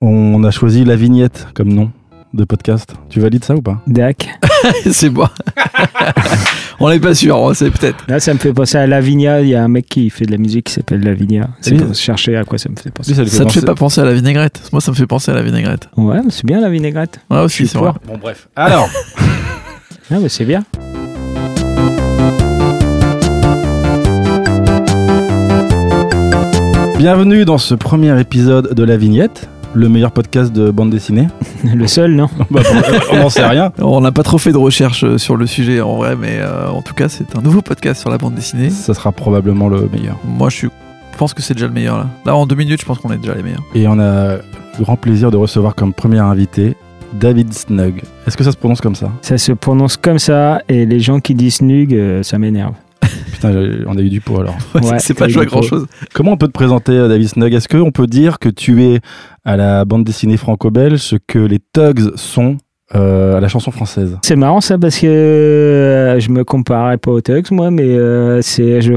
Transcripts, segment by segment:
On a choisi la vignette comme nom de podcast. Tu valides ça ou pas? Dac. c'est bon. on n'est pas sûr, c'est peut-être. Là, ça me fait penser à Lavinia. Il y a un mec qui fait de la musique qui s'appelle Lavinia. C'est pour chercher à quoi ça me fait penser. Ça Ça te fait pas penser à la vinaigrette? Moi, ça me fait penser à la vinaigrette. Ouais, mais c'est bien la vinaigrette. Ouais, aussi, c'est vrai. Bon, bref. Alors, Ah, mais c'est bien. bienvenue dans ce premier épisode de La Vignette, le meilleur podcast de bande dessinée. Le seul, non Bah, on n'en sait rien. On n'a pas trop fait de recherche euh, sur le sujet en vrai, mais euh, en tout cas, c'est un nouveau podcast sur la bande dessinée. Ça sera probablement le meilleur. Moi, je, suis... je pense que c'est déjà le meilleur là. Là, en deux minutes, je pense qu'on est déjà les meilleurs. Et on a le grand plaisir de recevoir comme premier invité David Snug. Est-ce que ça se prononce comme ça? Ça se prononce comme ça et les gens qui disent Nug, euh, ça m'énerve. Putain, on a eu du pot alors. Ouais, Ouais, c'est pas joué à grand chose. Comment on peut te présenter, euh, David Snug? Est-ce qu'on peut dire que tu es à la bande dessinée franco-belge ce que les Tugs sont euh, à la chanson française? C'est marrant ça parce que euh, je me comparais pas aux Tugs moi, mais euh, c'est je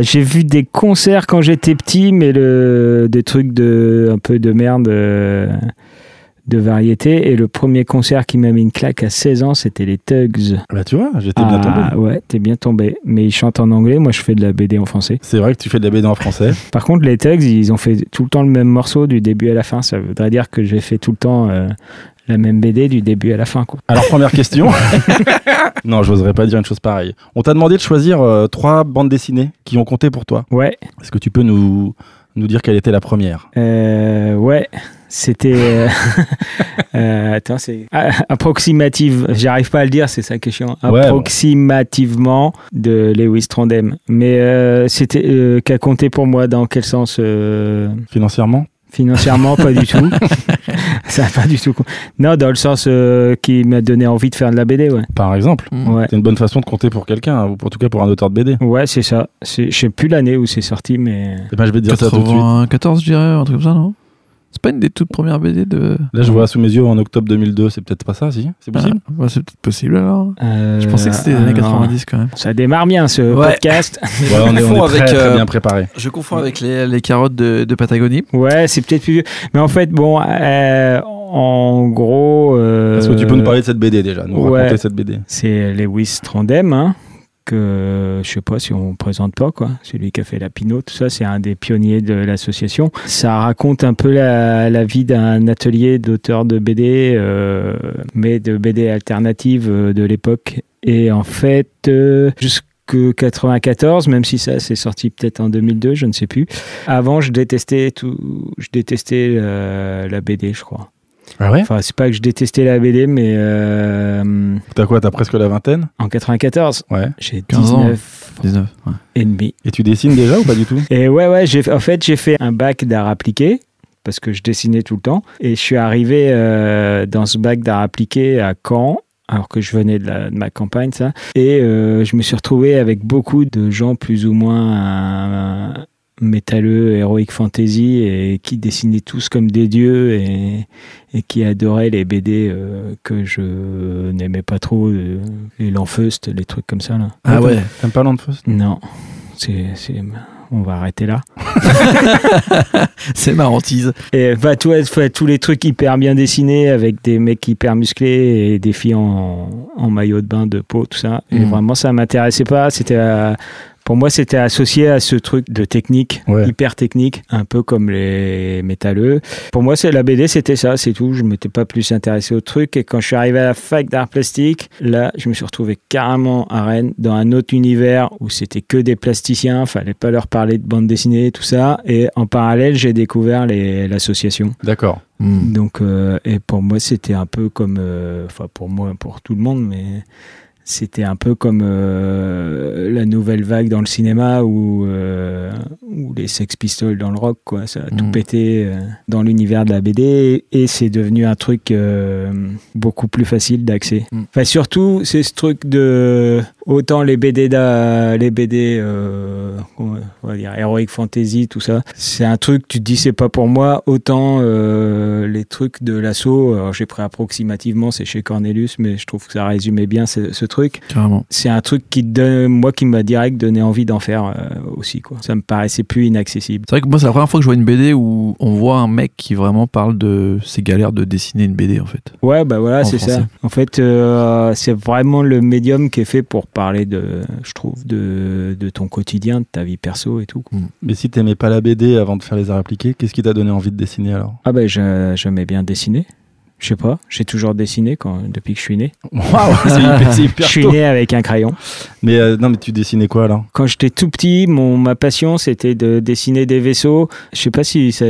j'ai vu des concerts quand j'étais petit, mais le des trucs de un peu de merde de variété. Et le premier concert qui m'a mis une claque à 16 ans, c'était les Tugs. Bah tu vois, j'étais bien tombé. Ah, ouais, t'es bien tombé. Mais ils chantent en anglais, moi je fais de la BD en français. C'est vrai que tu fais de la BD en français. Par contre, les Tugs, ils ont fait tout le temps le même morceau du début à la fin. Ça voudrait dire que j'ai fait tout le temps euh, la même BD du début à la fin. Quoi. Alors première question. non, j'oserais pas dire une chose pareille. On t'a demandé de choisir euh, trois bandes dessinées qui ont compté pour toi. Ouais, Est-ce que tu peux nous, nous dire quelle était la première euh, ouais. C'était. euh, euh, attends, c'est. approximative. J'arrive pas à le dire, c'est ça qui est chiant. Approximativement de Lewis Trondheim. Mais c'était. qu'a compté pour moi dans quel sens Financièrement? Financièrement, pas du tout. ça n'a pas du tout. Non, dans le sens euh, qui m'a donné envie de faire de la BD, ouais. Par exemple Mm. Ouais. C'est une bonne façon de compter pour quelqu'un, hein, ou en tout cas pour un auteur de BD. Ouais, c'est ça. Je sais plus l'année où c'est sorti, mais. Eh ben, je vais te dire ça tout de suite. 94, je dirais, un truc comme ça, non? C'est pas une des toutes premières BD de. Là, je vois sous mes yeux en octobre 2002, c'est peut-être pas ça, si? C'est possible? Ah, bah, c'est peut-être possible alors. Euh, Je pensais que c'était les années alors, 90 quand même. Ça démarre bien ce Ouais. podcast. Ouais, on est, on est confonds très, avec, très euh, bien préparé. Je confonds avec les, les carottes de, de Patagonie. Ouais, c'est peut-être plus vieux. Mais en fait, bon, euh, en gros. euh, Est-ce que tu peux nous parler de cette BD déjà Nous ouais. raconter cette BD C'est Lewis Trondheim, hein, que je sais pas si on présente pas, quoi. C'est lui qui a fait la Pinot, tout ça. C'est un des pionniers de l'association. Ça raconte un peu la, vie d'un atelier d'auteur de BD, euh, mais de BD alternative euh, de l'époque. Et en fait, euh, jusque 94, même si ça c'est sorti peut-être en 2002, je ne sais plus. Avant, je détestais tout, je détestais euh, la BD, je crois. Ah ouais Enfin, c'est pas que je détestais la BD, mais euh, T'as quoi T'as presque la vingtaine? en 94, Ouais. j'ai 15 ans. 19 19. ouais. et demi. Et tu dessines déjà ou pas du tout? Et ouais, ouais, j'ai, en fait, j'ai fait un bac d'art appliqué parce que je dessinais tout le temps. Et je suis arrivé euh, dans ce bac d'art appliqué à Caen. Alors que je venais de, la- de ma campagne, ça. Et euh, je me suis retrouvé avec beaucoup de gens plus ou moins euh, métalleux, heroic fantasy, et qui dessinaient tous comme des dieux et, et qui adoraient les BD euh, que je n'aimais pas trop, euh, les Lanfeust, les trucs comme ça. Là. Ah ouais. T'aimes pas Landfest Non, c'est, c'est, on va arrêter là. C'est marrantise. Et bah, tout, fait, tous les trucs hyper bien dessinés avec des mecs hyper musclés et des filles en, en maillot de bain de peau, tout ça. Et Mhm. vraiment, ça m'intéressait pas. C'était euh, pour moi, c'était associé à ce truc de technique, Ouais. hyper technique, un peu comme les métalleux. Pour moi, c'est la BD, c'était ça, c'est tout. Je m'étais pas plus intéressé au truc. Et quand je suis arrivé à la fac d'art plastique, là, je me suis retrouvé carrément à Rennes, dans un autre univers où c'était que des plasticiens. Fallait pas leur parler de bande dessinée, tout ça. Et en parallèle, j'ai découvert l'association. D'accord. Mm. Donc, euh, et pour moi, c'était un peu comme, euh, enfin pour moi, pour tout le monde, mais c'était un peu comme euh, la nouvelle vague dans le cinéma ou euh, les Sex Pistols dans le rock, quoi. Ça a tout Mhm. pété euh, dans l'univers de la BD et c'est devenu un truc euh, beaucoup plus facile d'accès. Mhm. Enfin, surtout, c'est ce truc de autant les BD, les BD, euh, on va dire, Heroic Fantasy, tout ça, c'est un truc, tu te dis c'est pas pour moi, autant euh, les trucs de l'assaut, j'ai pris approximativement, c'est chez Cornelius, mais je trouve que ça résumait bien ce, ce truc. Carrément. C'est un truc qui donne, moi qui m'a direct donné envie d'en faire euh, aussi, quoi. Ça me paraissait plus inaccessible. C'est vrai que moi, c'est la première fois que je vois une BD où on voit un mec qui vraiment parle de ses galères de dessiner une BD en fait. Ouais, bah voilà, c'est ça. En fait, c'est vraiment le médium qui est fait pour parler de, je trouve, de, de ton quotidien, de ta vie perso et tout. quoi. Mais si t'aimais pas la BD avant de faire les arts appliqués, qu'est-ce qui t'a donné envie de dessiner alors? Ah bah, je- j'aimais bien dessiner. Je sais pas, j'ai toujours dessiné quand, depuis que je suis né. Waouh, c'est hyper, Je suis né avec un crayon. Mais euh, non, mais tu dessinais quoi alors Quand j'étais tout petit, mon, ma passion, c'était de dessiner des vaisseaux. Je sais pas si, ça,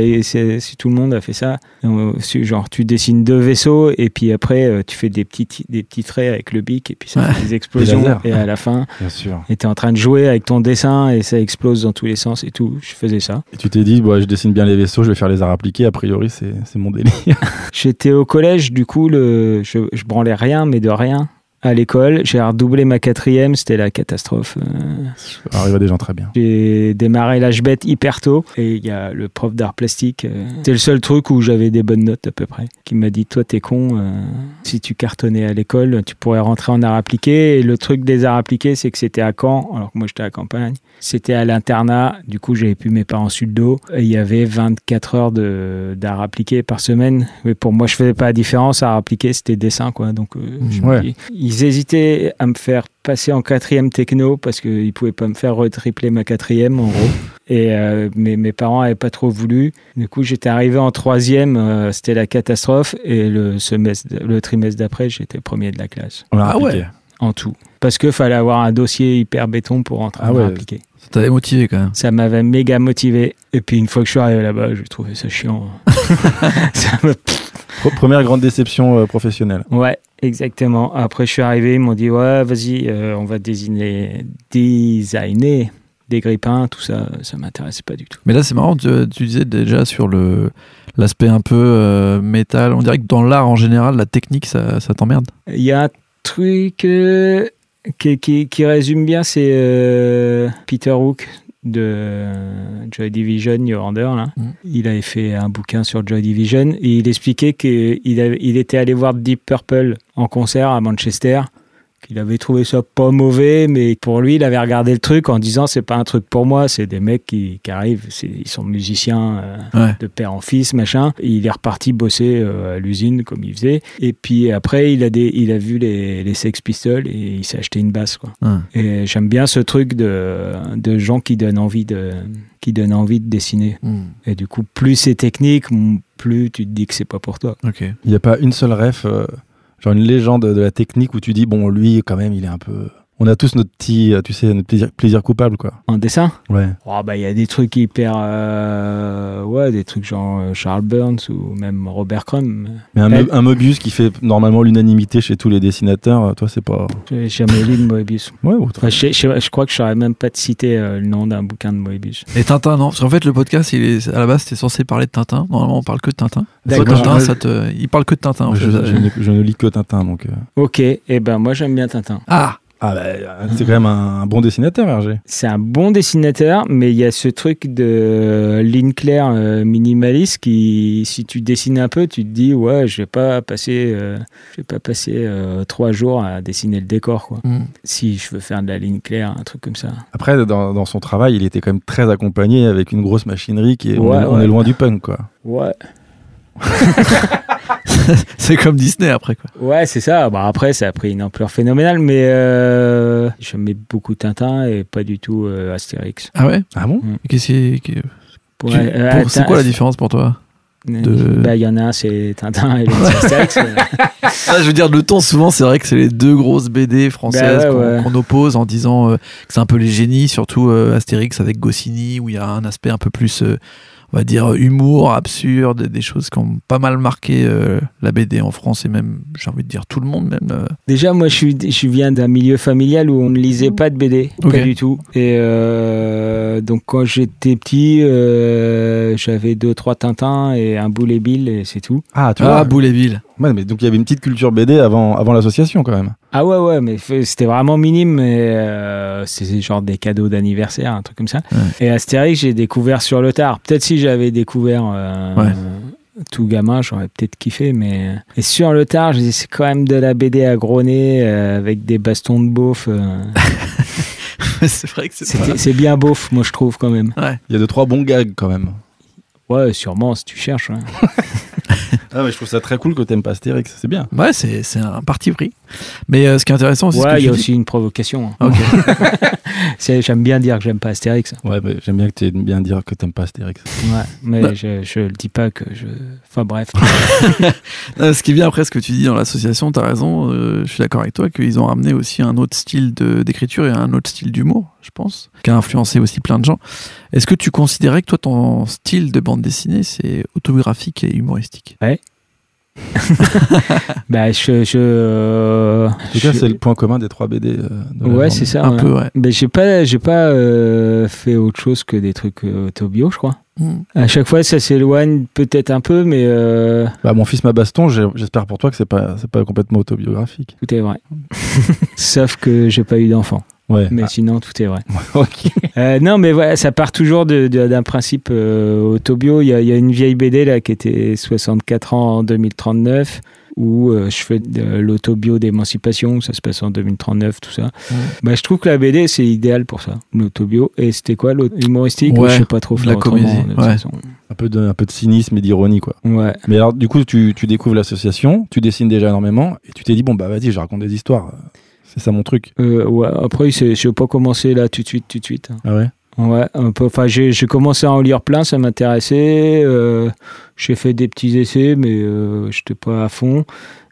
si tout le monde a fait ça. Euh, Genre, tu dessines deux vaisseaux et puis après, euh, tu fais des petits, des petits traits avec le bic et puis ça Ouais. fait des explosions. Et à la fin, Bien sûr. et t'es en train de jouer avec ton dessin et ça explose dans tous les sens et tout. Je faisais ça. Et tu t'es dit, bon, je dessine bien les vaisseaux, je vais faire les arts appliqués, a priori, c'est c'est mon délire. J'étais au collège, du coup, le, je, je branlais rien, mais de rien. À l'école, j'ai redoublé ma quatrième, c'était la catastrophe. Euh, Ça arrive à des gens très bien. J'ai démarré l'âge bête hyper tôt et il y a le prof d'art plastique. euh, C'était le seul truc où j'avais des bonnes notes à peu près. Qui m'a dit Toi, t'es con. euh, si tu cartonnais à l'école, tu pourrais rentrer en art appliqué. Et le truc des arts appliqués, c'est que c'était à Caen, alors que moi j'étais à campagne. C'était à l'internat. Du coup, j'avais plus mes parents sur le dos. Et il y avait 24 heures d'art appliqué par semaine. Mais pour moi, je faisais pas la différence. Art appliqué, c'était dessin, quoi. Donc, euh, je me Ouais. dis- ils hésitaient à me faire passer en quatrième techno parce qu'ils pouvaient pas me faire retripler ma quatrième, en gros. Et euh, mes, mes parents avaient pas trop voulu. Du coup, j'étais arrivé en troisième. euh, c'était la catastrophe. Et le semestre, le trimestre d'après, j'étais premier de la classe Ah ouais. en tout. Parce qu'il fallait avoir un dossier hyper béton pour rentrer Ah en ouais. art appliqué. Ça t'avait motivé quand même. Ça m'avait méga motivé. Et puis une fois que je suis arrivé là-bas, j'ai trouvé ça chiant. ça me... Pro- Première grande déception euh, professionnelle. Ouais, exactement. Après, je suis arrivé, ils m'ont dit Ouais, vas-y, euh, on va désigner, designer des grippins, tout ça. Ça m'intéressait pas du tout. Mais là, c'est marrant, tu, tu disais déjà sur le l'aspect un peu euh, métal. On dirait que dans l'art en général, la technique, ça, ça t'emmerde. Il y a un truc euh, qui, qui- qui résume bien, c'est Peter Hook de Joy Division, New Order. Là. Mhm. Il avait fait un bouquin sur Joy Division et il expliquait qu'il il était allé voir Deep Purple en concert à Manchester. Qu'il avait trouvé ça pas mauvais, mais pour lui, il avait regardé le truc en disant c'est pas un truc pour moi, c'est des mecs qui, qui arrivent, ils sont musiciens. euh, Ouais. de père en fils, machin. Et il est reparti bosser euh, à l'usine comme il faisait. Et puis après, il a, des, il a vu les, les Sex Pistols et il s'est acheté une basse. Quoi. Ouais. Et j'aime bien ce truc de, de gens qui donnent envie de, qui donnent envie de dessiner. Hmm. Et du coup, plus c'est technique, plus tu te dis que c'est pas pour toi. Ok. Il n'y a pas une seule ref, euh, genre une légende de la technique où tu dis, bon, lui, quand même, il est un peu. On a tous notre petit, euh, tu sais, notre plaisir, plaisir coupable, quoi. En dessin, Ouais. oh, bah il y a des trucs hyper, euh, ouais, des trucs genre euh, Charles Burns ou même Robert Crumb. Mais un, un Mobius qui fait normalement l'unanimité chez tous les dessinateurs, toi, c'est pas. J'ai jamais lu de Moebius. Ouais. Enfin, je, je crois que je saurais même pas te citer euh, le nom d'un bouquin de Moebius. Et Tintin, non Parce qu'en fait, le podcast, il est, à la base, c'était censé parler de Tintin. Normalement, on parle que de Tintin. Toi, D'accord. Tintin, ça te... il parle que de Tintin. en je, fait. je ne, je ne lis que Tintin, donc. euh. Ok, et ben moi j'aime bien Tintin. Ah Ah, bah, euh, c'est quand même un, un bon dessinateur, Hergé. C'est un bon dessinateur, mais il y a ce truc de ligne claire euh, minimaliste qui, si tu dessines un peu, tu te dis ouais, je vais pas passer, euh, je vais pas passer euh, trois jours à dessiner le décor quoi. Hmm. Si je veux faire de la ligne claire, un truc comme ça. Après, dans, dans son travail, il était quand même très accompagné avec une grosse machinerie qui est. on, Ouais, est- on est loin du punk, quoi. Ouais, C'est comme Disney après, quoi. ouais, c'est ça. Bah après, ça a pris une ampleur phénoménale, mais euh, j'aimais beaucoup Tintin et pas du tout euh, Astérix. Ah ouais? Ah bon? Qu'est-ce qui- qui- Pour- tu- euh, pour- C'est quoi la différence pour toi de- Bah, il y en a un, c'est Tintin et l'autre, c'est Astérix. mais- Ah, je veux dire, le ton, souvent, c'est vrai que c'est les deux grosses BD françaises Bah ouais, qu'on ouais. qu'on oppose en disant euh, que c'est un peu les génies, surtout euh, Astérix avec Goscinny, où il y a un aspect un peu plus, euh, on va dire, humour, absurde, des choses qui ont pas mal marqué euh, la BD en France et même, j'ai envie de dire, tout le monde, même. euh. Déjà, moi, je, suis, je viens d'un milieu familial où on ne lisait pas de BD, Ok. pas du tout. Et euh, donc, quand j'étais petit, euh, j'avais deux, trois Tintins et un Boulet Bill et c'est tout. Ah, tu Ah, vois. Boule et Bill. Ouais, mais donc il y avait une petite culture BD avant, avant l'association quand même. Ah ouais, ouais, mais c'était vraiment minime, mais euh, c'est genre des cadeaux d'anniversaire, un truc comme ça. Ouais. Et Astérix, j'ai découvert sur le tard. Peut-être si j'avais découvert euh, Ouais. tout gamin, j'aurais peut-être kiffé, mais. Et sur le tard, je c'est quand même de la BD à gros nez, euh, avec des bastons de beauf. euh, c'est vrai que c'est c'est bien beauf, moi je trouve quand même. Il y a deux, trois bons gags quand même. Ouais, sûrement, si tu cherches. hein. Ah, mais je trouve ça très cool que t'aimes pas Astérix, c'est bien. Ouais, c'est c'est un parti pris. Mais euh, ce qui est intéressant aussi, Ouais, c'est il y a aussi une provocation. hein. C'est- J'aime bien dire que j'aime pas Astérix. Ouais, bah, j'aime bien que tu aies bien dire que t'aimes pas Astérix. Ouais, mais Bah. je, je le dis pas que je. Enfin bref. Ce qui vient après ce que tu dis dans l'association, t'as raison, euh, je suis d'accord avec toi qu'ils ont ramené aussi un autre style de- d'écriture et un autre style d'humour, je pense, qui a influencé aussi plein de gens. Est-ce que tu considérais que toi, ton style de bande dessinée, c'est autobiographique et humoristique? Bah, je. je euh, En tout cas, je- c'est le point commun des trois BD. euh, de Ouais, c'est ça. Un ouais. peu, ouais. Mais j'ai pas, j'ai pas euh, fait autre chose que des trucs euh, autobio, je crois. Hmm. À chaque fois, ça s'éloigne peut-être un peu, mais euh, Bah, mon fils, ma baston, j'ai- j'espère pour toi que c'est pas, c'est pas complètement autobiographique. tout est vrai. Sauf que j'ai pas eu d'enfant. Ouais. Mais sinon, tout est vrai. Ah. Euh, non, mais voilà, ça part toujours de- de- d'un principe euh, autobio. Il y, a, il y a une vieille BD là qui était 64 ans en 2039 où euh, je fais de l'autobio d'émancipation, ça se passe en 2039, tout ça. Ouais. Bah, je trouve que la BD c'est idéal pour ça, l'autobio. Et c'était quoi l'humoristique Ouais, Je sais pas trop la comédie, de toute ouais. façon. Un peu de, un peu de cynisme et d'ironie, quoi. Ouais. Mais alors, du coup, tu, tu découvres l'association, tu dessines déjà énormément, et tu t'es dit, bon, bah, vas-y, je raconte des histoires. C'est ça mon truc. Euh, ouais. Après, je vais pas commencer là tout de suite, tout de suite. Ah ouais? Ouais, un peu. Enfin, j'ai commencé à en lire plein, ça m'intéressait. euh, j'ai fait des petits essais, mais euh, je n'étais pas à fond.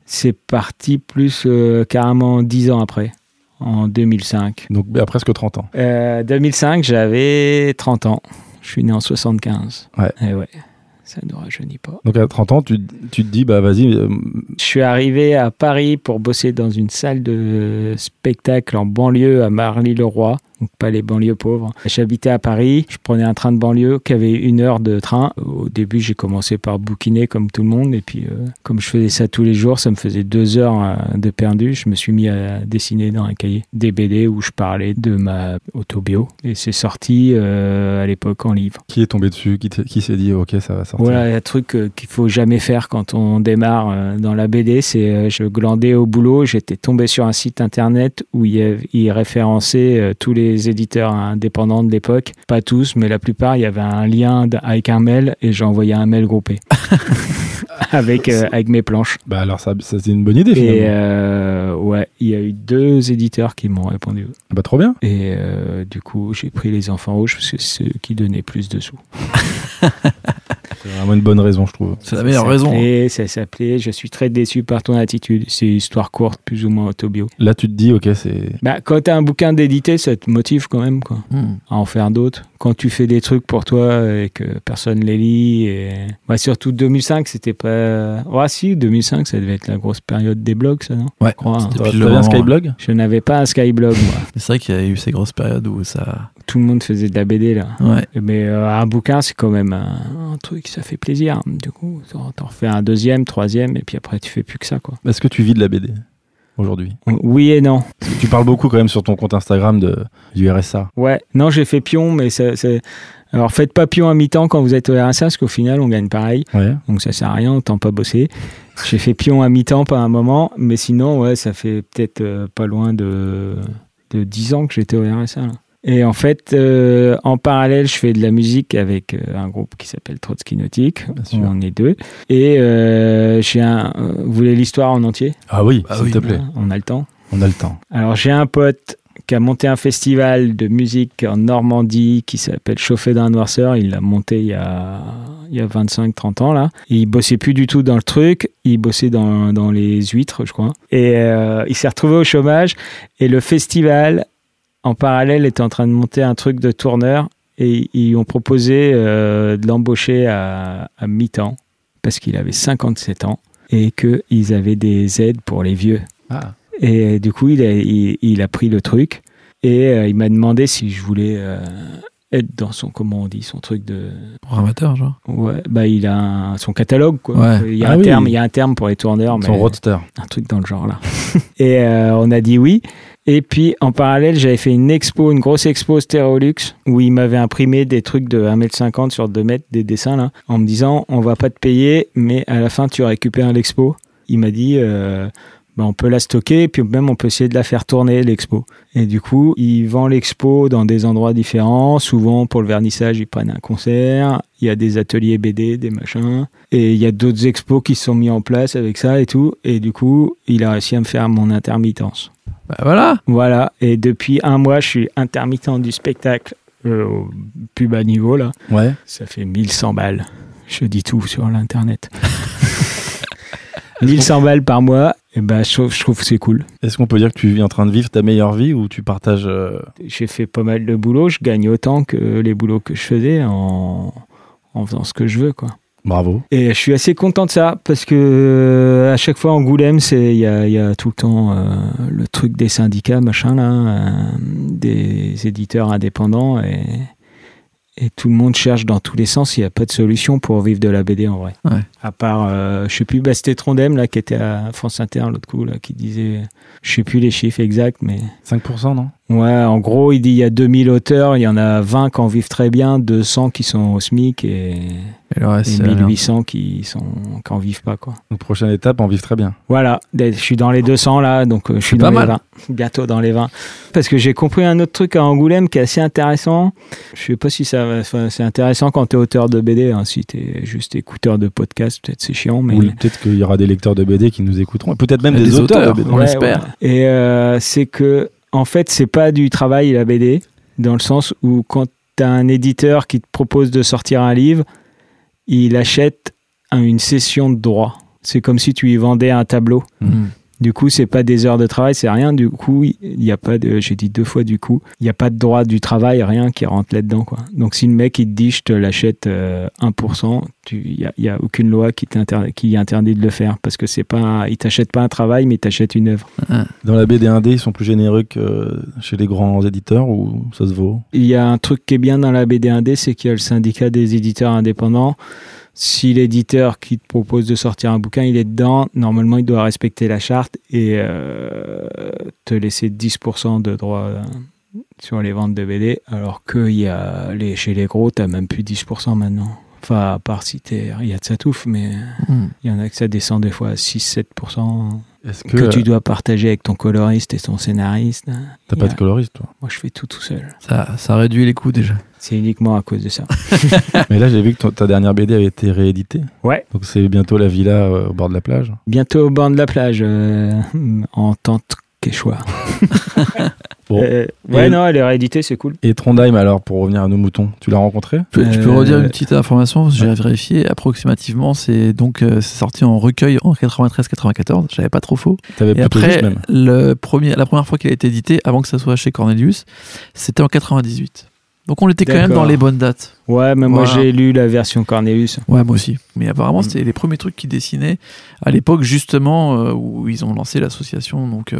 C'est parti plus carrément dix ans après, en 2005. Donc, y a presque 30 ans. Euh, 2005, j'avais 30 ans. Je suis né en 75. Ouais. Et ouais, ça ne rajeunit pas. Donc, à 30 ans, tu, tu te dis, bah, vas-y, euh, Je suis arrivé à Paris pour bosser dans une salle de spectacle en banlieue à Marly-le-Roi, donc pas les banlieues pauvres. J'habitais à Paris, je prenais un train de banlieue qui avait une heure de train. Au début, j'ai commencé par bouquiner comme tout le monde, et puis euh, comme je faisais ça tous les jours, ça me faisait deux heures euh, de perdu. Je me suis mis à dessiner dans un cahier des BD où je parlais de ma autobio, et c'est sorti euh, à l'époque en livre. qui est tombé dessus? Qui, s'est dit, ok, ça va sortir? Voilà, un truc qu'il faut jamais faire quand on démarre dans la BD, c'est je glandais au boulot, j'étais tombé sur un site internet où il, y avait- il référençait tous les éditeurs indépendants de l'époque, pas tous, mais la plupart, il y avait un lien avec un mail et j'ai envoyé un mail groupé avec euh, avec mes planches. Bah, alors, ça, ça c'est une bonne idée, Et finalement. euh, ouais, il y a eu deux éditeurs qui m'ont répondu. Bah, trop bien. Et euh, du coup, j'ai pris les enfants rouges parce que c'est ceux qui donnaient plus de sous. C'est vraiment une bonne raison, je trouve. C'est la meilleure Ça raison. hein. s'appelait- Ça s'appelait Je suis très déçu par ton attitude. C'est une histoire courte, plus ou moins autobio. Là, tu te dis, ok, c'est. Bah, quand t'as un bouquin d'édité, ça te motive quand même quoi, Hmm. à en faire d'autres. Quand tu fais des trucs pour toi et que personne les lit. Et... Ouais, surtout 2005, c'était pas. Ouais, si, 2005, ça devait être la grosse période des blogs, ça, non? Ouais. crois, hein. Bien moment, Skyblog? Je n'avais pas un Skyblog, moi. C'est vrai qu'il y a eu ces grosses périodes où ça. Tout le monde faisait de la BD, là. Ouais. Mais euh, un bouquin, c'est quand même un, un truc, ça fait plaisir. Du coup, t'en refais un deuxième, troisième, et puis après, tu fais plus que ça, quoi. Est-ce que tu vis de la BD aujourd'hui? Oui et non. Tu parles beaucoup quand même sur ton compte Instagram de, du RSA. Ouais, non, j'ai fait pion, mais c'est- Alors, faites pas pion à mi-temps quand vous êtes au RSA, parce qu'au final, on gagne pareil. Ouais. Donc, ça sert à rien, autant pas bosser. J'ai fait pion à mi-temps pas un moment, mais sinon, ouais, ça fait peut-être euh, pas loin de, de 10 ans que j'étais au RSA. là. Et en fait, euh, en parallèle, je fais de la musique avec euh, un groupe qui s'appelle Trotsky Nautique. Bien où sûr. On est deux. Et euh, j'ai un. vous voulez l'histoire en entier? Ah oui, Ah s'il oui. te plaît. On a le temps? On a le temps. Alors j'ai un pote qui a monté un festival de musique en Normandie qui s'appelle Chauffé d'un noirceur. Il l'a monté il y a, il y a 25-30 ans là. Et il bossait plus du tout dans le truc. Il bossait dans, dans les huîtres, je crois. Et euh, il s'est retrouvé au chômage. Et le festival, en parallèle, était en train de monter un truc de tourneur. Et ils ont proposé euh, de l'embaucher à, à mi-temps parce qu'il avait 57 ans et qu'ils avaient des aides pour les vieux. Ah. Et du coup, il a, il, il a pris le truc et euh, il m'a demandé si je voulais euh, être dans son, comment on dit, son truc de. Programmateur, genre. Ouais, bah il a un- son catalogue, quoi. Ouais. Il, y a Ah un oui. terme, il y a un terme pour les tourneurs, mais Son roadster. un truc dans le genre là. et euh, on a dit oui. Et puis en parallèle, j'avais fait une expo, une grosse expo Stereolux, où il m'avait imprimé des trucs de 1m50 sur 2 mètres, des dessins là, en me disant on va pas te payer, mais à la fin tu récupères l'expo. Il m'a dit euh, bah, on peut la stocker, et puis même on peut essayer de la faire tourner l'expo. Et du coup, il vend l'expo dans des endroits différents. Souvent pour le vernissage, ils prennent un concert. Il y a des ateliers BD, des machins. Et il y a d'autres expos qui se sont mis en place avec ça et tout. Et du coup, il a réussi à me faire mon intermittence. Bah voilà. Voilà. Et depuis un mois, je suis intermittent du spectacle euh, au plus bas niveau, là. Ouais. Ça fait 1100 balles. Je dis tout sur l'internet. 1100 balles par mois. Et ben, je trouve, je trouve que c'est cool. Est-ce qu'on peut dire que tu es en train de vivre ta meilleure vie ou tu partages euh, J'ai fait pas mal de boulot. Je gagne autant que les boulots que je faisais en, en faisant ce que je veux, quoi. Bravo. Et je suis assez content de ça parce que euh, à chaque fois en Goulême, c'est il y a, y a tout le temps euh, le truc des syndicats, machin là, euh, des éditeurs indépendants et, et tout le monde cherche dans tous les sens. Il n'y a pas de solution pour vivre de la BD en vrai. Ouais. À part, euh, je sais plus, bah, c'était Trondheim là qui était à France Inter l'autre coup là, qui disait, je sais plus les chiffres exacts, mais 5%, non? Ouais, en gros, il dit il y a 2000 auteurs, il y en a 20 qui en vivent très bien, 200 qui sont au SMIC et, Et le reste, et c'est rien. 1800 qui sont qui en vivent pas quoi. Donc, prochaine étape, en vivre très bien. Voilà, je suis dans les 200 là, donc euh, je suis dans pas les mal. 20, bientôt dans les 20. Parce que j'ai compris un autre truc à Angoulême qui est assez intéressant. Je sais pas si ça, c'est intéressant quand tu es auteur de BD, hein, si tu es juste écouteur de podcast, peut-être c'est chiant, mais Ou peut-être qu'il y aura des lecteurs de BD qui nous écouteront. Et peut-être même des, des auteurs, auteurs. de BD. On l'espère. Et euh, c'est que, en fait, c'est pas du travail la BD, dans le sens où quand tu as un éditeur qui te propose de sortir un livre, il achète un- une session de droit. C'est comme si tu lui vendais un tableau. Mm. Du coup, c'est pas des heures de travail, c'est rien. Du coup, il n'y a pas de, j'ai dit deux fois du coup, il n'y a pas de droit du travail, rien qui rentre là-dedans, quoi. Donc, si le mec, il te dit, je te l'achète euh, 1%, tu- il n'y a, il y a aucune loi qui, interdit de le faire parce que c'est pas, un- il t'achète pas un travail, mais il t'achète une œuvre. Dans la BD indé, ils sont plus généreux que euh, chez les grands éditeurs ou ça se vaut? Il y a un truc qui est bien dans la BD indé, c'est qu'il y a le syndicat des éditeurs indépendants. Si l'éditeur qui te propose de sortir un bouquin, il est dedans, normalement, il doit respecter la charte et euh, te laisser 10% de droit euh, sur les ventes de BD, alors que il y a les, chez les gros, tu même plus 10% maintenant. Enfin, à part si il y a de ça touffe, mais Mm. il y en a que ça descend des fois à 6-7% Est-ce que, que, tu dois partager avec ton coloriste et ton scénariste. t'as pas de coloriste, toi? Moi, je fais tout tout seul. Ça, ça réduit les coûts déjà. C'est uniquement à cause de ça. Mais là, j'ai vu que ton- ta dernière BD avait été rééditée. Ouais. Donc, c'est bientôt la villa euh, au bord de la plage. Bientôt au bord de la plage, euh, en tente quechua. Bon. Euh, ouais, Et- non, elle est rééditée, c'est cool. Et Trondheim, alors, pour revenir à nos moutons, tu l'as rencontré? Je, peux- je peux Euh, redire une petite information, parce que j'ai vérifié approximativement, c'est donc euh, sorti en recueil en 93-94, j'avais pas trop faux. T'avais Et après, juste même. le premier, la première fois qu'il a été édité, avant que ça soit chez Cornelius, c'était en 98. Donc on était quand même dans les bonnes dates. Ouais, mais moi Voilà. j'ai lu la version Cornelius. Ouais, moi aussi. Mais apparemment, Mm. c'était les premiers trucs qu'ils dessinaient à l'époque, justement, euh, où ils ont lancé l'association. Donc, euh,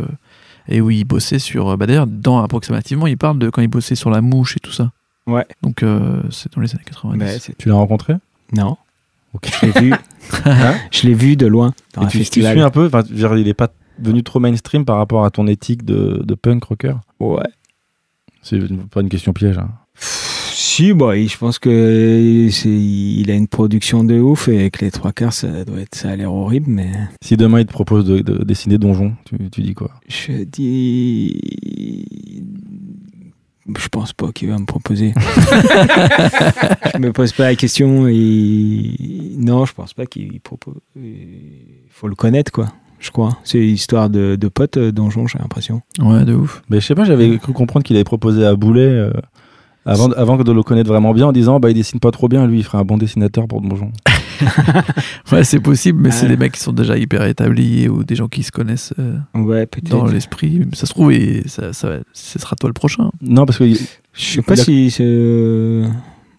et où ils bossaient sur. euh, Bah, D'ailleurs, dans approximativement, ils parlent de quand ils bossaient sur la mouche et tout ça. Ouais. Donc, euh, c'est dans les années 90. Mais c'est- Tu l'as rencontré? Non, Ok. je l'ai vu. Hein? Je l'ai vu de loin dans Et un tu, tu festival. suis un peu enfin, Il est pas devenu trop mainstream par rapport à ton éthique de, de punk rocker? Ouais. C'est pas une question piège. hein. Si, bah, je pense que c'est, il a une production de ouf et que les trois quarts, ça doit être, ça a l'air horrible, mais Si demain il te propose de, de dessiner Donjon, tu, tu dis quoi? Je dis, je pense pas qu'il va me proposer. je me pose pas la question et non, je pense pas qu'il propose. Il faut le connaître, quoi. Je crois. C'est histoire de, de potes, euh, donjon, j'ai l'impression. Ouais, de ouf. Mais je sais pas, j'avais cru comprendre qu'il avait proposé à Boulet euh, avant, avant de le connaître vraiment bien en disant bah il dessine pas trop bien, lui il ferait un bon dessinateur pour Donjon. Ouais, c'est possible, mais c'est Ouais. des mecs qui sont déjà hyper établis ou des gens qui se connaissent euh, Ouais, dans l'esprit. Ça se trouve, et ça, ça, ce sera toi le prochain. Non, parce que. Je sais pas si c'est. euh,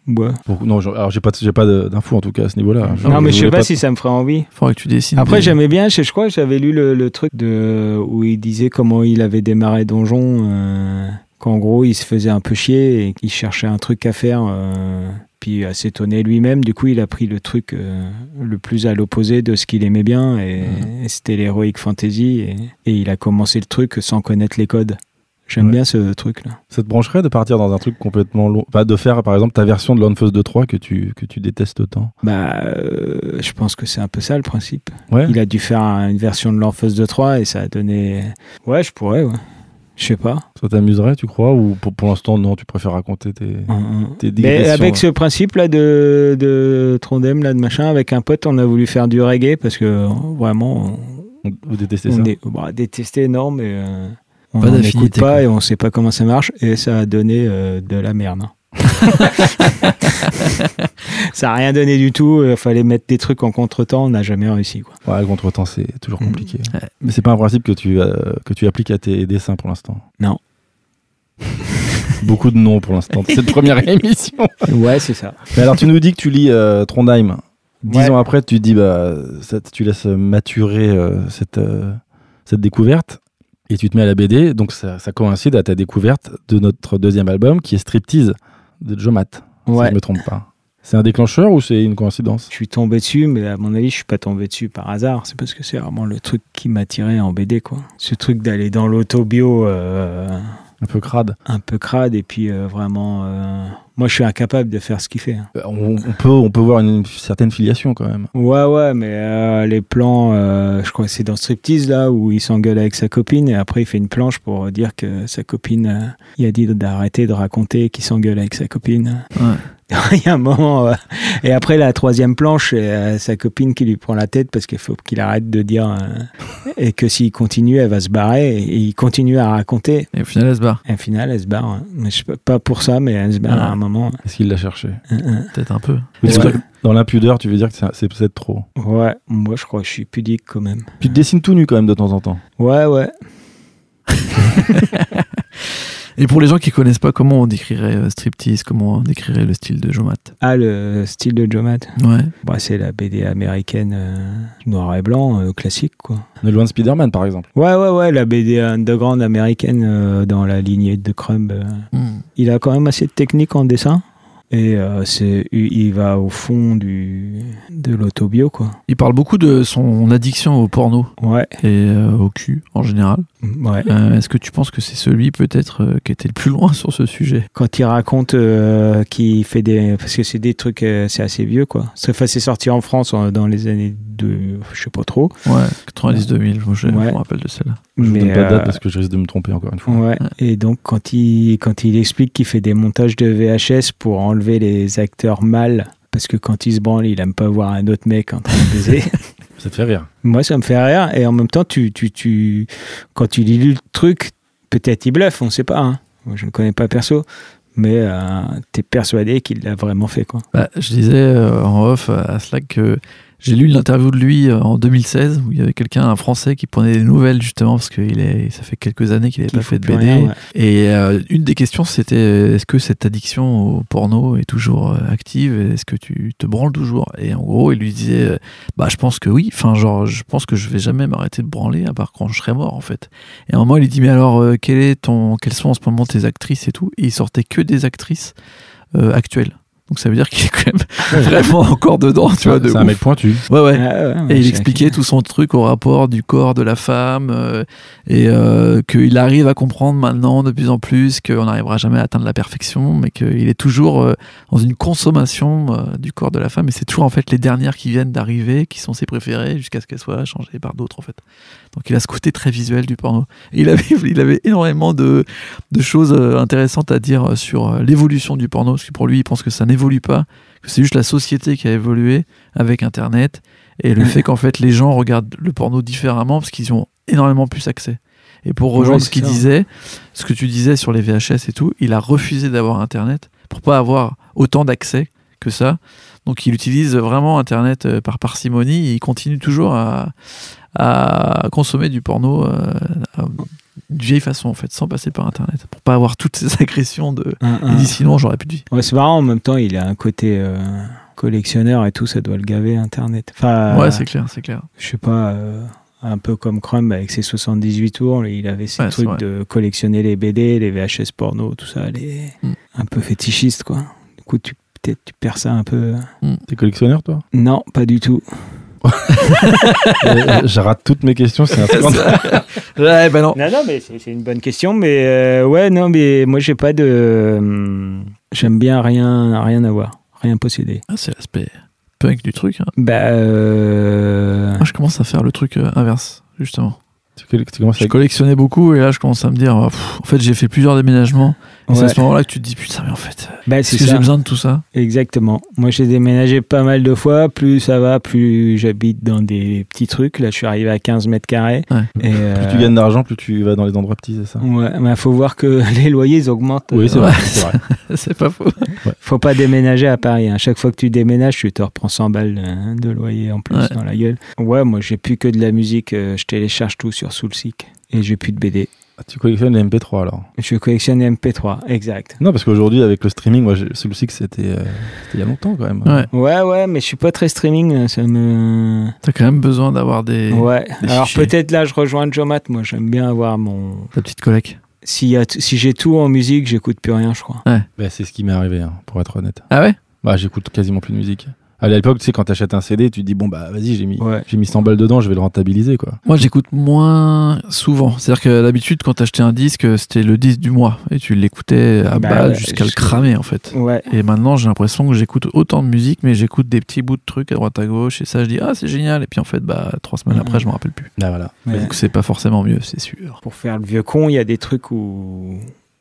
Ouais. pour- non, je- alors j'ai pas, j'ai pas de- d'infos en tout cas à ce niveau-là. Non, mais je sais pas si ça me ferait envie. Faudrait que tu dessines. Après, des- j'aimais bien, je, je crois que j'avais lu le, le truc de, où il disait comment il avait démarré Donjon, euh, qu'en gros, il se faisait un peu chier et qu'il cherchait un truc à faire. euh, puis à s'étonner lui-même, du coup, il a pris le truc euh, le plus à l'opposé de ce qu'il aimait bien, et, et c'était l'heroic fantasy, et, et il a commencé le truc sans connaître les codes. J'aime Ouais. bien ce truc-là. Ça te brancherait de partir dans un truc complètement long Pas de faire, par exemple, ta version de l'Onfus 2.3 que tu, que tu détestes autant? Bah, euh, je pense que c'est un peu ça le principe. Ouais. Il a dû faire un- une version de l'Orpheus de 3 et ça a donné. Ouais, je pourrais, ouais. Je sais pas. Ça t'amuserait, tu crois Ou pour, pour l'instant, non, tu préfères raconter tes, tes Mais avec ce principe là de, de Trondheim, là, de machin, avec un pote, on a voulu faire du reggae parce que vraiment, On- Vous détestez on, ça on est bah, détesté, non, mais euh, on Pas n'écoute d'affinité, pas quoi. et on sait pas comment ça marche et ça a donné euh, de la merde. hein. ça a rien donné du tout. Il fallait mettre des trucs en contre-temps, on n'a jamais réussi. Quoi. Ouais, le contre-temps, c'est toujours Mm. compliqué. Ouais. Mais c'est pas un principe que tu, euh, que tu appliques à tes dessins pour l'instant. Non. Beaucoup de noms pour l'instant. Cette première émission. Ouais, c'est ça. Mais alors, tu nous dis que tu lis euh, Trondheim. Dix Ouais. ans après, tu te dis, bah, ça- tu laisses maturer euh, cette, euh, cette découverte et tu te mets à la BD. Donc, ça, ça coïncide à ta découverte de notre deuxième album qui est Striptease de Joe Matt. Si je me trompe pas. C'est un déclencheur ou c'est une coïncidence Je suis tombé dessus, mais à mon avis, je suis pas tombé dessus par hasard. C'est parce que c'est vraiment le truc qui m'attirait en BD, quoi. Ce truc d'aller dans l'autobio euh, Un peu crade. un peu crade et puis euh, vraiment. euh, Moi, je suis incapable de faire ce qu'il fait. hein. Euh, On, on peut, on peut voir une certaine filiation quand même. Ouais, ouais, mais euh, les plans, euh, je crois que c'est dans Striptease, là, où il s'engueule avec sa copine et après il fait une planche pour dire que sa copine, euh, il a dit d'arrêter de raconter qu'il s'engueule avec sa copine. Ouais. il y a un moment. euh, et après, la troisième planche, c'est euh, sa copine qui lui prend la tête parce qu'il faut qu'il arrête de dire. euh, et que s'il continue, elle va se barrer. Et il continue à raconter. Et au final, elle se barre. Et au final, elle se barre. hein. Mais je sais pas- pour ça, mais elle se barre Ah. à un moment. Est-ce qu'il l'a cherché? Hein, hein. Peut-être un peu. Ouais. que Dans l'impudeur, tu veux dire que c'est- c'est peut-être trop? Ouais, moi, je crois que je suis pudique quand même. Tu te dessines tout nu quand même de temps en temps. Ouais, ouais. Et pour les gens qui connaissent pas, comment on décrirait euh, striptease Comment on décrirait le style de Jomat? Ah, le style de Joe Matt. Ouais. Bah, c'est la BD américaine euh, noir et blanc, euh, classique, quoi. Est loin de Spider-Man par exemple. Ouais, ouais, ouais, la BD underground américaine euh, dans la lignée de Crumb. euh, Hmm. il a quand même assez de technique en dessin. Et euh, c'est, il va au fond du, de l'autobio, quoi. Il parle beaucoup de son addiction au porno Ouais, et euh, au cul en général. ouais. Euh, Est-ce que tu penses que c'est celui peut-être euh, qui était le plus loin sur ce sujet? Quand il raconte euh, qu'il fait des. Parce que c'est des trucs, euh, c'est assez vieux, quoi. C'est, enfin, c'est sorti en France dans les années de. Je sais pas trop. Ouais, 90-2000, moi, je Ouais. me rappelle de celle-là. Je ne donne pas de date parce que je risque de me tromper encore une fois. Ouais. Et donc, quand il, quand il explique qu'il fait des montages de VHS pour enlever les acteurs mâles, parce que quand il se branle, il aime pas voir un autre mec en train de baiser. Ça te fait rire. Moi, ça me fait rire. Et en même temps, tu, tu, tu, quand tu lis le truc, peut-être il bluffe, on sait pas. hein. Moi, je ne connais pas perso. Mais euh, tu es persuadé qu'il l'a vraiment fait. Quoi. Bah, je disais euh, en off à Slack que j'ai lu l'interview de lui euh, en 2016 où il y avait quelqu'un, un Français, qui prenait des nouvelles justement parce que il est, ça fait quelques années qu'il n'avait pas fait de BD. rien, ouais. Et euh, une des questions c'était est-ce que cette addiction au porno est toujours euh, active Est-ce que tu te branles toujours? Et en gros, il lui disait bah je pense que oui. Enfin genre je pense que je vais jamais m'arrêter de branler à part quand je serai mort en fait. Et à un moment il lui dit mais alors quel est ton quelles sont en ce moment tes actrices et tout? Et il sortait que des actrices euh, actuelles. Donc ça veut dire qu'il est quand même vraiment encore dedans, tu vois. de c'est un ouf. mec pointu. Ouais ouais. Ouais, ouais, ouais, Et il expliquait tout son truc au rapport du corps de la femme euh, et euh, qu'il arrive à comprendre maintenant de plus en plus qu'on n'arrivera jamais à atteindre la perfection, mais qu'il est toujours euh, dans une consommation euh, du corps de la femme et c'est toujours en fait les dernières qui viennent d'arriver qui sont ses préférées jusqu'à ce qu'elles soient changées par d'autres en fait. Donc il a ce côté très visuel du porno. Et il avait, il avait énormément de, de choses intéressantes à dire sur l'évolution du porno parce que pour lui il pense que ça n'évolue pas, que c'est juste la société qui a évolué avec Internet et le fait qu'en fait les gens regardent le porno différemment parce qu'ils y ont énormément plus accès. Et pour rejoindre Ouais, ce qu'il disait, ce que tu disais sur les VHS et tout, il a refusé d'avoir Internet pour pas avoir autant d'accès que ça. Donc il utilise vraiment Internet euh, par parcimonie et il continue toujours à, à consommer du porno euh, à- vieille façon en fait, sans passer par Internet, pour pas avoir toutes ces agressions de. Un- dit sinon j'aurais plus de vie. Ouais, c'est marrant, en même temps, il a un côté euh, collectionneur et tout, ça doit le gaver, Internet. Enfin, ouais, c'est clair, c'est clair. je sais pas, euh, un peu comme Crumb avec ses 78 tours. Il avait ces Ouais, trucs de collectionner les BD, les VHS porno, tout ça, les... Mm. un peu fétichiste, quoi. Du coup, tu, peut-être tu perds ça un peu. T'es collectionneur, toi? Non, pas du tout. Euh, Je rate toutes mes questions, c'est un scandale. Ouais, bah non. Non, non, mais c'est une bonne question. Mais euh, ouais, non, mais moi, j'ai pas de. hum, J'aime bien rien, rien avoir, rien posséder. Ah, c'est l'aspect punk du truc. hein. Bah. euh, Moi, je commence à faire le truc euh, inverse, justement. tu, tu commences Je avec... collectionnais beaucoup et là, je commence à me dire, pff, en fait, j'ai fait plusieurs déménagements. C'est à ce moment-là que tu te dis, putain, mais en fait, Bah, est-ce que j'ai besoin de tout ça? Exactement. Moi, j'ai déménagé pas mal de fois. Plus ça va, plus j'habite dans des petits trucs. Là, je suis arrivé à 15 mètres carrés. Ouais. Et, euh, Plus tu gagnes d'argent, plus tu vas dans les endroits petits, c'est ça? Ouais, mais faut voir que les loyers ils augmentent. Oui, c'est Euh, vrai. Ouais. c'est vrai. C'est pas faux. Faut pas déménager à Paris. hein. Chaque fois que tu déménages, tu te reprends 100 balles hein, de loyer en plus Ouais. dans la gueule. Ouais, moi j'ai plus que de la musique. euh, Je télécharge tout sur Soulseek et j'ai plus de BD. Ah, Tu collectionnes les MP3 alors Je collectionne les MP3, exact. Non, parce qu'aujourd'hui, avec le streaming, moi, celui-ci, que c'était euh, c'était il y a longtemps quand même. Ouais. Ouais, ouais, mais je suis pas très streaming. hein, Ça me. T'as quand même besoin d'avoir des. Ouais. des Alors peut-être là, je rejoins Jomat. Moi, j'aime bien avoir mon. Ta petite collègue. S'il y a t- si j'ai tout en musique, j'écoute plus rien, je crois. Bah, c'est ce qui m'est arrivé, hein, pour être honnête. Ah ouais? Bah, j'écoute quasiment plus de musique. À l'époque, tu sais, quand t'achètes un CD, tu te dis, bon, bah, vas-y, j'ai mis, Ouais. j'ai mis 100 balles dedans, je vais le rentabiliser, quoi. Moi, j'écoute moins souvent. C'est-à-dire que d'habitude, quand t'achetais un disque, c'était le disque du mois et tu l'écoutais à Bah balle ouais, jusqu'à le cramer en fait. Ouais. Et maintenant, j'ai l'impression que j'écoute autant de musique, mais j'écoute des petits bouts de trucs à droite à gauche et ça, je dis ah c'est génial. Et puis en fait, bah trois semaines après, je me rappelle plus. Bah, voilà. Ouais. Donc c'est pas forcément mieux, c'est sûr. pour faire le vieux con, il y a des trucs où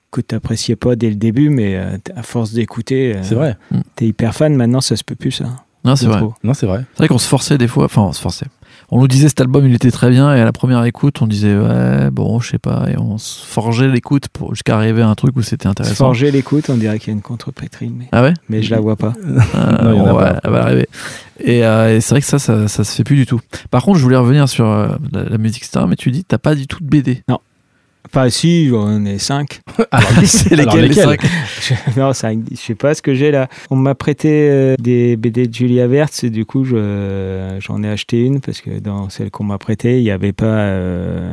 que t'appréciais pas dès le début, mais euh, à force d'écouter, euh, C'est vrai. t'es hyper fan. Maintenant, ça se peut plus, ça. Non, c'est vrai. Non, c'est vrai. C'est vrai qu'on se forçait des fois. Enfin, on se forçait. On nous disait cet album, il était très bien, et à la première écoute, on disait ouais, bon, je sais pas, et on se forgeait l'écoute jusqu'à arriver à un truc où c'était Se intéressant. forger l'écoute, on dirait qu'il y a une contrepétrie, mais, Ah ouais? mais je la vois pas. Euh, Non, pas. elle va arriver. Et, euh, et c'est vrai que ça, ça, ça se fait plus du tout. Par contre, je voulais revenir sur euh, la, la musique, etc. Mais tu dis, t'as pas du tout de BD. Enfin, si, j'en ai cinq. Alors, c'est alors, lesquels les lesquels cinq Je- non, cinq, je sais pas ce que j'ai là. On m'a prêté euh, des BD de Julia Vert, et du coup, je- j'en ai acheté une parce que dans celle qu'on m'a prêtée, il n'y avait pas. euh,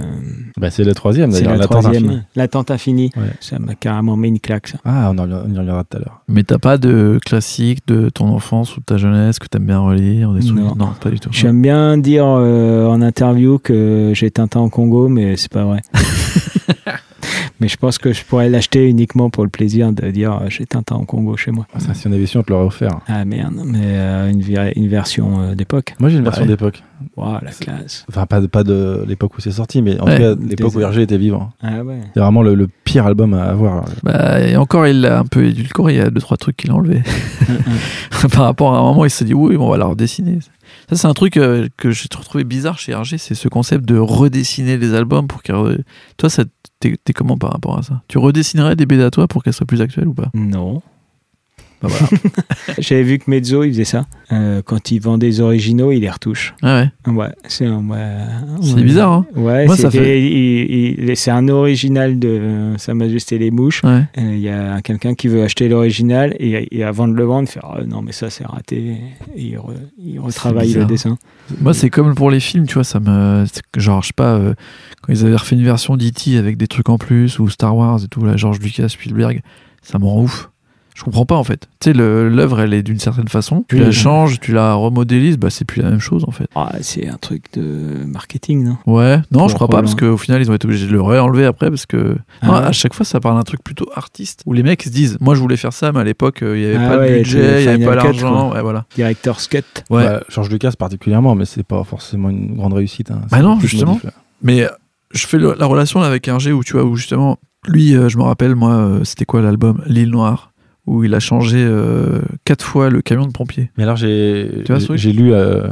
Bah, c'est le troisième, c'est d'ailleurs. la l'attente troisième, infinie. l'attente infinie. Ouais. Ça m'a carrément mis une claque, ça. Ah, on, en, on y reviendra tout à l'heure. Mais t'as pas de classique de ton enfance ou de ta jeunesse que t'aimes bien relire des trucs? Non. pas du tout. J'aime bien dire euh, en interview que j'ai Tintin en Congo, mais c'est pas vrai. mais je pense que je pourrais l'acheter uniquement pour le plaisir de dire euh, j'ai Tintin en Congo chez moi. Ah, ça, si on avait su, on te l'aurait offert. Ah merde, mais euh, une, une version euh, d'époque. Moi, j'ai une version Ouais. d'époque. Waouh, la classe. Enfin, pas de, pas de l'époque où c'est sorti, mais en Ouais. tout cas, l'époque où RG était vivant. Ah ouais. C'est vraiment le, le pire album à avoir. Bah, et encore, il l'a un peu édulcoré. Il y a deux, trois trucs qu'il a enlevé. Par rapport à un moment, il s'est dit, oui, bon, on va la redessiner. Ça, c'est un truc euh, que j'ai trouvé bizarre chez RG, c'est ce concept de redessiner les albums pour qu'ils. Toi, t'es comment par rapport à ça? Tu redessinerais des BD à toi pour qu'elles soient plus actuelles ou pas? Non. Voilà. J'avais vu que Mezzo, il faisait ça. Euh, quand il vend des originaux, il les retouche. Ah ouais. Ouais, c'est un- ouais, bizarre, hein Ouais, Moi, ça c'était- fait- il- il- c'est un original de euh, Sa Majesté les Mouches. Ouais. Euh, Il y a quelqu'un qui veut acheter l'original et, et avant de le vendre, il fait Ah, non, mais ça c'est raté. Et il, re- il retravaille le dessin. Moi, c'est comme pour les films, tu vois, ça me. Genre, je sais pas, euh, quand ils avaient refait une version d'E.T. avec des trucs en plus, ou Star Wars et tout, là, George Lucas, Spielberg, ça me rend ouf. Je comprends pas en fait. Tu sais, l'œuvre elle est d'une certaine façon, tu la changes, tu la remodélises, bah c'est plus la même chose en fait. Ah, c'est un truc de marketing, non? Ouais, non, je crois pas, parce qu'au final ils ont été obligés de le réenlever après, parce que Ah Non, ouais. à chaque fois ça parle d'un truc plutôt artiste, où les mecs se disent, moi je voulais faire ça, mais à l'époque euh, il y avait Ah pas ouais, de budget, il y avait pas quoi. ouais voilà. Director's Cut. Ouais. Bah, George Lucas particulièrement, mais c'est pas forcément une grande réussite. hein. Bah non, justement. modif. Mais euh, je fais le- la relation là avec RG où tu vois, où justement, lui, euh, je me rappelle, moi, euh, c'était quoi l'album? L'île Noire, où il a changé euh, quatre fois le camion de pompier. Mais alors, j'ai lu euh,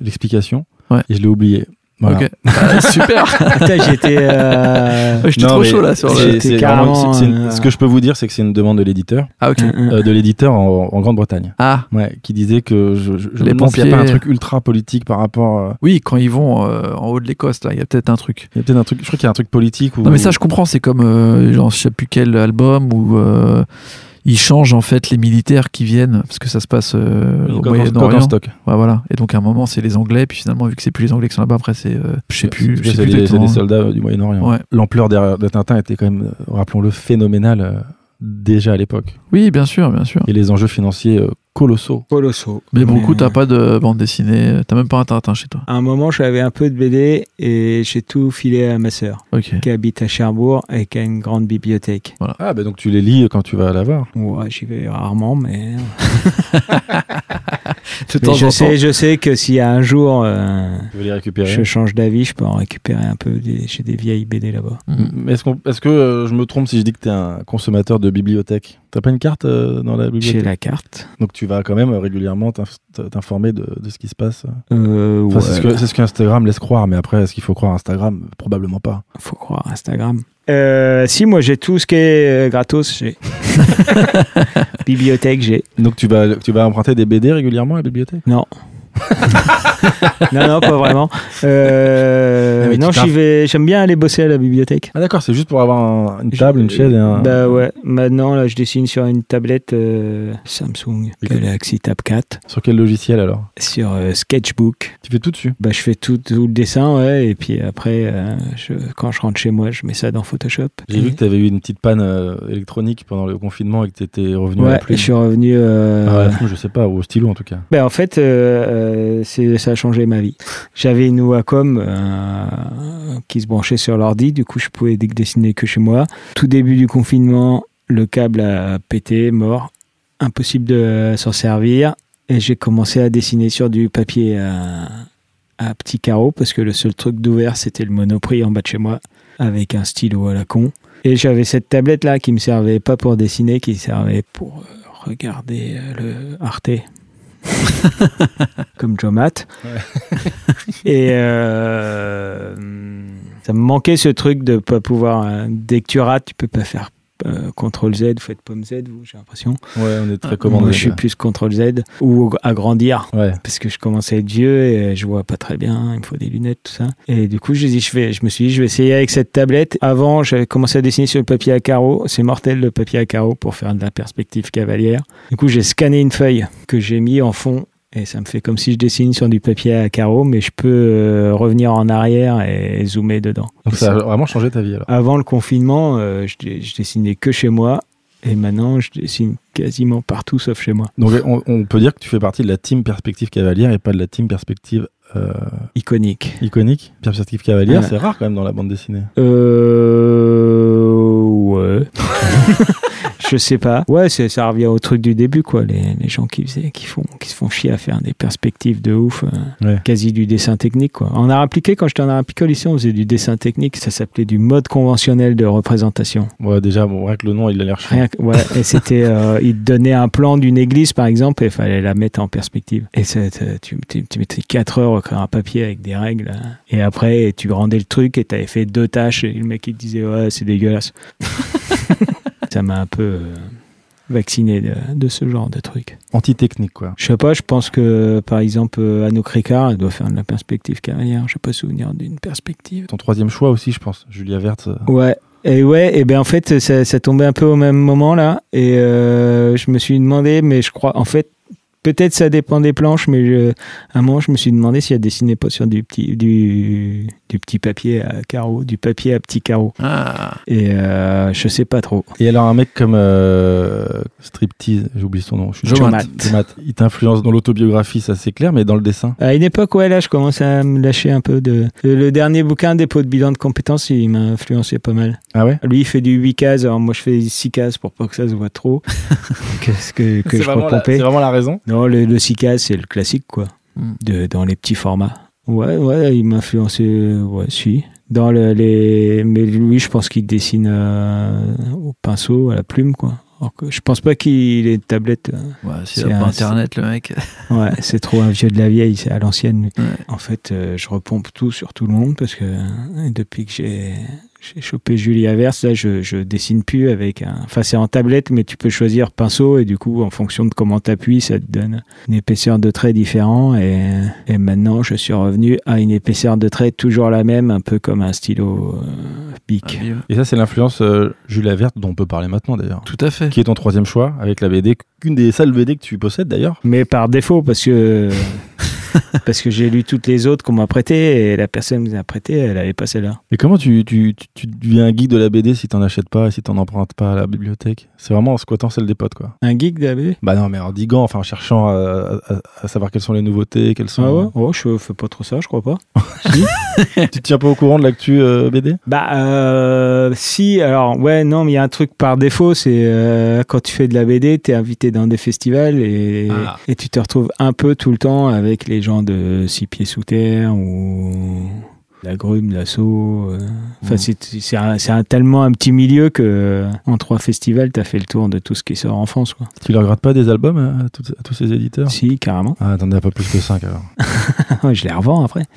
l'explication Ouais. et je l'ai oublié. Voilà. Ok, Ah, super j'étais. euh, Ouais, trop chaud là sur le. C'est Ce que je peux vous dire, c'est que c'est une demande de l'éditeur, Ah ok. un- un- euh, de l'éditeur en, en Grande-Bretagne. Ah Ouais, qui disait que je, je, je Les me s'il n'y a pas un pompiers. truc ultra politique par rapport. euh, oui, quand ils vont euh, en haut de l'Écosse, là, il y a peut-être un truc. Il y a peut-être un truc. Je crois qu'il y a un truc politique. Ou... Non mais ça je comprends, c'est comme euh, genre je sais plus quel album euh, ils changent en fait les militaires qui viennent parce que ça se passe euh, au Moyen-Orient. stock. Ouais, voilà. Et donc à un moment c'est les Anglais, puis finalement vu que c'est plus les Anglais qui sont là-bas, après c'est, euh, je sais plus, C'est- des, c'est exactement. des soldats euh, du Moyen-Orient. Ouais. L'ampleur derrière- de Tintin était quand même, euh, rappelons-le, phénoménale euh, déjà à l'époque. Oui, bien sûr, bien sûr. Et les enjeux financiers euh, colossaux. Colossaux. Mais bon, coup, Mais- t'as pas de bande dessinée, t'as même pas un Tintin chez toi. À un moment, j'avais un peu de BD et j'ai tout filé à ma sœur, qui habite à Cherbourg et qui a une grande bibliothèque. Ah, bah donc tu les lis quand tu vas la voir. Ouais, j'y vais rarement, mais, De mais temps je, en temps. sais, je sais que s'il y a un jour euh, Tu veux les récupérer. je change d'avis, je peux en récupérer un peu. Des, j'ai des vieilles BD là-bas. Mais Est-ce, qu'on- est-ce que euh, je me trompe si je dis que tu es un consommateur de bibliothèque? T'as pas une carte euh, dans la J'ai bibliothèque la carte. Donc tu vas quand même euh, régulièrement t'inf- t'informer de, de ce qui se passe. Euh, Enfin, ouais, c'est, ce que, c'est ce qu'Instagram laisse croire, mais après, est-ce qu'il faut croire Instagram? Probablement pas. faut croire Instagram. Euh, si, moi j'ai tout ce qui est euh, gratos. J'ai. Bibliothèque, j'ai. Donc tu vas, tu vas emprunter des BD régulièrement à la bibliothèque? Non. non, non, pas vraiment. Euh, non, t'inf- j'y vais. J'aime bien aller bosser à la bibliothèque. Ah d'accord, c'est juste pour avoir un- une table, une chaise et un... Bah ouais. Maintenant, là, je dessine sur une tablette euh, Samsung Et Galaxy Tab 4 Sur quel logiciel alors? Sur euh, Sketchbook. Tu fais tout dessus? Bah, je fais tout, tout le dessin, ouais, et puis après, euh, je, quand je rentre chez moi, je mets ça dans Photoshop. J'ai Et- vu que tu avais eu une petite panne euh, électronique pendant le confinement et que tu étais revenu à Ouais, la et plume. je suis revenu. euh, Ah, à la plume, je sais pas, ou au stylo en tout cas. Ben, en fait, euh, euh, ça a changé ma vie. J'avais une Wacom euh, qui se branchait sur l'ordi, du coup je pouvais dessiner que chez moi. Tout début du confinement, le câble a pété, mort, impossible de s'en servir. Et j'ai commencé à dessiner sur du papier à, à petits carreaux, parce que le seul truc d'ouvert c'était le monoprix en bas de chez moi, avec un stylo à la con. Et j'avais cette tablette là qui me servait pas pour dessiner, qui servait pour regarder euh, le Arte. Comme Joe Matt. Et euh, ça me manquait ce truc de pas pouvoir. euh, Dès que tu rates, tu peux pas faire euh, CTRL Z, vous faites pomme Z, vous, j'ai l'impression. Ouais, on est très Moi, commandé. je suis plus CTRL Z. Ou agrandir. Ouais. Parce que je commençais à être vieux et je vois pas très bien, il me faut des lunettes, tout ça. Et du coup, je, dis, je, vais, je me suis dit, je vais essayer avec cette tablette. Avant, j'avais commencé à dessiner sur le papier à carreaux. C'est mortel le papier à carreaux pour faire de la perspective cavalière. Du coup, j'ai scanné une feuille que j'ai mis en fond. Et ça me fait comme si je dessine sur du papier à carreaux, mais je peux euh, revenir en arrière et zoomer dedans. Donc ça ça- a vraiment changé ta vie alors. Avant le confinement, euh, je, dessinais que chez moi. Et maintenant, je dessine quasiment partout sauf chez moi. Donc on, on peut dire que tu fais partie de la team Perspective Cavalière et pas de la team Perspective euh, Iconique. iconique. Perspective Cavalière, c'est rare quand même dans la bande dessinée. Euh. Ouais. je sais pas. Ouais, ça revient au truc du début, quoi. Les, les gens qui, faisaient, qui, font, qui se font chier à faire des perspectives de ouf, euh, Ouais. quasi du dessin technique, quoi. En art appliqué, quand j'étais en art appliqué au lycée, on faisait du dessin technique. Ça s'appelait du mode conventionnel de représentation. Ouais, déjà, bon, rien que le nom, il a l'air chiant. Rien que- ouais, et c'était, euh, il te donnait un plan d'une église, par exemple, et il fallait la mettre en perspective. Et tu, tu, tu mettais 4 heures à écrire un papier avec des règles. hein. Et après, tu rendais le truc et tu avais fait deux tâches. Et le mec, il te disait, ouais, c'est dégueulasse. ça m'a un peu euh, vacciné de, de ce genre de truc. Anti-technique, quoi. Je sais pas, je pense que, par exemple, euh, Anouk Ricard, elle doit faire de la perspective carrière. Je sais pas souvenir d'une perspective. Ton troisième choix aussi, je pense. Julia Verte. euh, Ouais. Et ouais, et ben en fait, ça, ça tombait un peu au même moment là. Et euh, je me suis demandé, mais je crois, en fait, peut-être ça dépend des planches, mais je- à un moment, je me suis demandé si elle dessinait pas sur du petit, du, du petit papier à carreaux, du papier à petits carreaux. Ah, Et euh, je sais pas trop. Et alors, un mec comme euh, Striptease, j'ai oublié son nom. Je suis Matt. Il t'influence dans l'autobiographie, ça c'est clair, mais dans le dessin. À une époque, ouais, là, je commence à me lâcher un peu de. Le, dernier bouquin, Dépôt de bilan de compétences, il m'a influencé pas mal. Ah ouais? Lui, il fait du 8 cases, alors moi, je fais 6 cases pour pas que ça se voit trop. Qu'est-ce que, que je peux pomper? c'est vraiment la raison. Non, le, le 6 cases, c'est le classique, quoi. Hmm. De, dans les petits formats. Ouais, ouais, il m'a influencé, ouais, si. Dans le, les... Mais lui, je pense qu'il dessine euh, au pinceau, à la plume, quoi. Alors que je pense pas qu'il ait une tablette. euh, ouais, C'est un- internet, le mec. Ouais, c'est trop un vieux de la vieille, c'est à l'ancienne. Ouais. En fait, euh, je repompe tout sur tout le monde parce que euh, depuis que j'ai j'ai chopé Julia Verse. Là, je, je dessine plus avec un. Enfin, c'est en tablette, mais tu peux choisir pinceau et du coup, en fonction de comment tu appuies, ça te donne une épaisseur de trait différent. Et, et maintenant, je suis revenu à une épaisseur de trait toujours la même, un peu comme un stylo euh, Bic. Ah, Et ça, c'est l'influence euh, Julia Verte dont on peut parler maintenant d'ailleurs. Tout à fait. Qui est ton troisième choix avec la BD, qu'une des seules BD que tu possèdes d'ailleurs. Mais par défaut, parce que. parce que j'ai lu toutes les autres qu'on m'a prêtées et la personne qui m'a prêté, elle avait pas celle-là. Et comment tu, tu, tu, tu deviens un geek de la BD si t'en achètes pas et si t'en empruntes pas à la bibliothèque? C'est vraiment en squattant celle des potes quoi. Un geek de la BD Bah non, mais en diguant, enfin en cherchant à, à- à savoir quelles sont les nouveautés, quelles sont. Ah ouais? Oh, je fais pas trop ça, je crois pas. tu te tiens pas au courant de l'actu euh, BD Bah, euh, si, alors, ouais, non, mais il y a un truc par défaut, c'est euh, quand tu fais de la BD, t'es invité dans des festivals et, Ah. et tu te retrouves un peu tout le temps avec les gens de Six Pieds Sous Terre ou la Grume, l'Assaut. euh. Enfin, Mm. c'est un, tellement un petit milieu que en trois festivals, t'as fait le tour de tout ce qui sort en France, quoi. Tu leur grattes pas des albums euh, à, tous- à tous ces éditeurs? Si, carrément. Ah, t'en as pas plus que 5 alors. Je les revends après.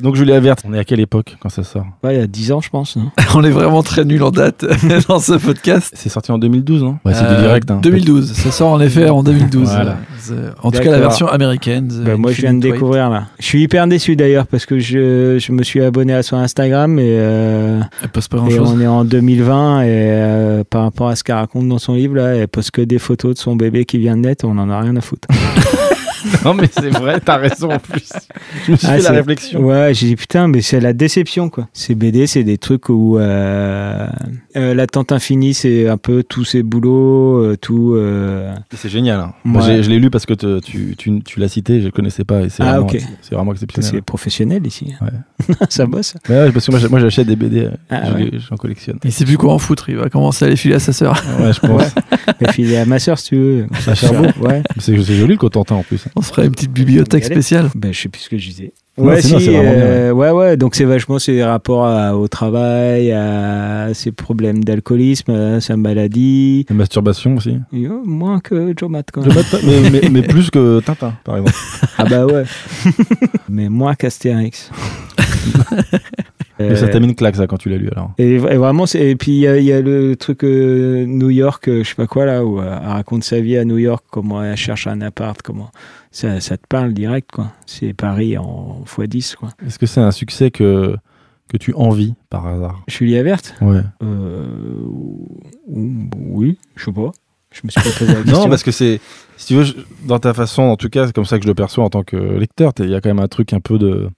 Donc Julia Verte, on est à quelle époque quand ça sort? Ouais, il y a 10 ans, je pense. non On est vraiment très nul en date dans ce podcast. C'est sorti en 2012, non Ouais, c'est du Euh, direct. Hein. 2012. Ça sort en effet en 2012. Voilà. C'est- En tout cas, la version américaine. Bah, moi, je viens de découvrir là. Je suis hyper déçu d'ailleurs parce que je, je me suis abonné à son Instagram et, euh, Elle poste pas grand et chose. on est en 2020 et euh, par rapport à ce qu'elle raconte dans son livre là, elle poste que des photos de son bébé qui vient de naître. On en a rien à foutre. Non, mais c'est vrai, t'as raison en plus. Je me suis Ah, fait la réflexion. Ouais, j'ai dit putain, mais c'est la déception quoi. Ces BD, c'est des trucs où euh, euh, la tente infinie, c'est un peu tous ses boulots, euh, tout. euh, C'est génial. hein. Moi, Ouais. je l'ai lu parce que te- tu, tu, tu l'as cité, je le connaissais pas. C'est Ah, vraiment, ok. c'est vraiment exceptionnel. c'est professionnel ici. Ouais. Ça bosse. Mais ouais, parce que moi, j'achète des BD, euh, Ah, j'en collectionne. Il sait plus quoi en foutre. Il va commencer à les filer à sa sœur. Ouais, je pense. Et puis il est à ma soeur si tu veux. Ouais. C'est joli le Cotentin en plus. On se ferait une petite bibliothèque spéciale. Ben, je sais plus ce que je disais. Ouais, si, euh, ouais, ouais. Donc c'est vachement c'est des rapports à- au travail, à ses problèmes d'alcoolisme, à sa maladie. La masturbation aussi. Et, oh, moins que Joe Matt, quand même. mais plus que Tintin, par exemple. Ah bah ouais. Mais moins qu'Astérix. Ça Euh, t'a mis une claque, ça, quand tu l'as lu, alors. et, et vraiment, et puis il y, a- il y a le truc euh, New York, euh, je sais pas quoi là, où euh, elle raconte sa vie à New York, comment elle cherche un appart, comment ça, ça te parle direct quoi. C'est Paris en x10 quoi. Est-ce que c'est un succès que, que tu envies, par hasard? Julia Verte? Ouais. ou- Oui, je sais pas. Je me suis pas posé la question. Non, parce que c'est, si tu veux, je- dans ta façon, en tout cas, c'est comme ça que je le perçois en tant que lecteur. Il y a quand même un truc un peu de.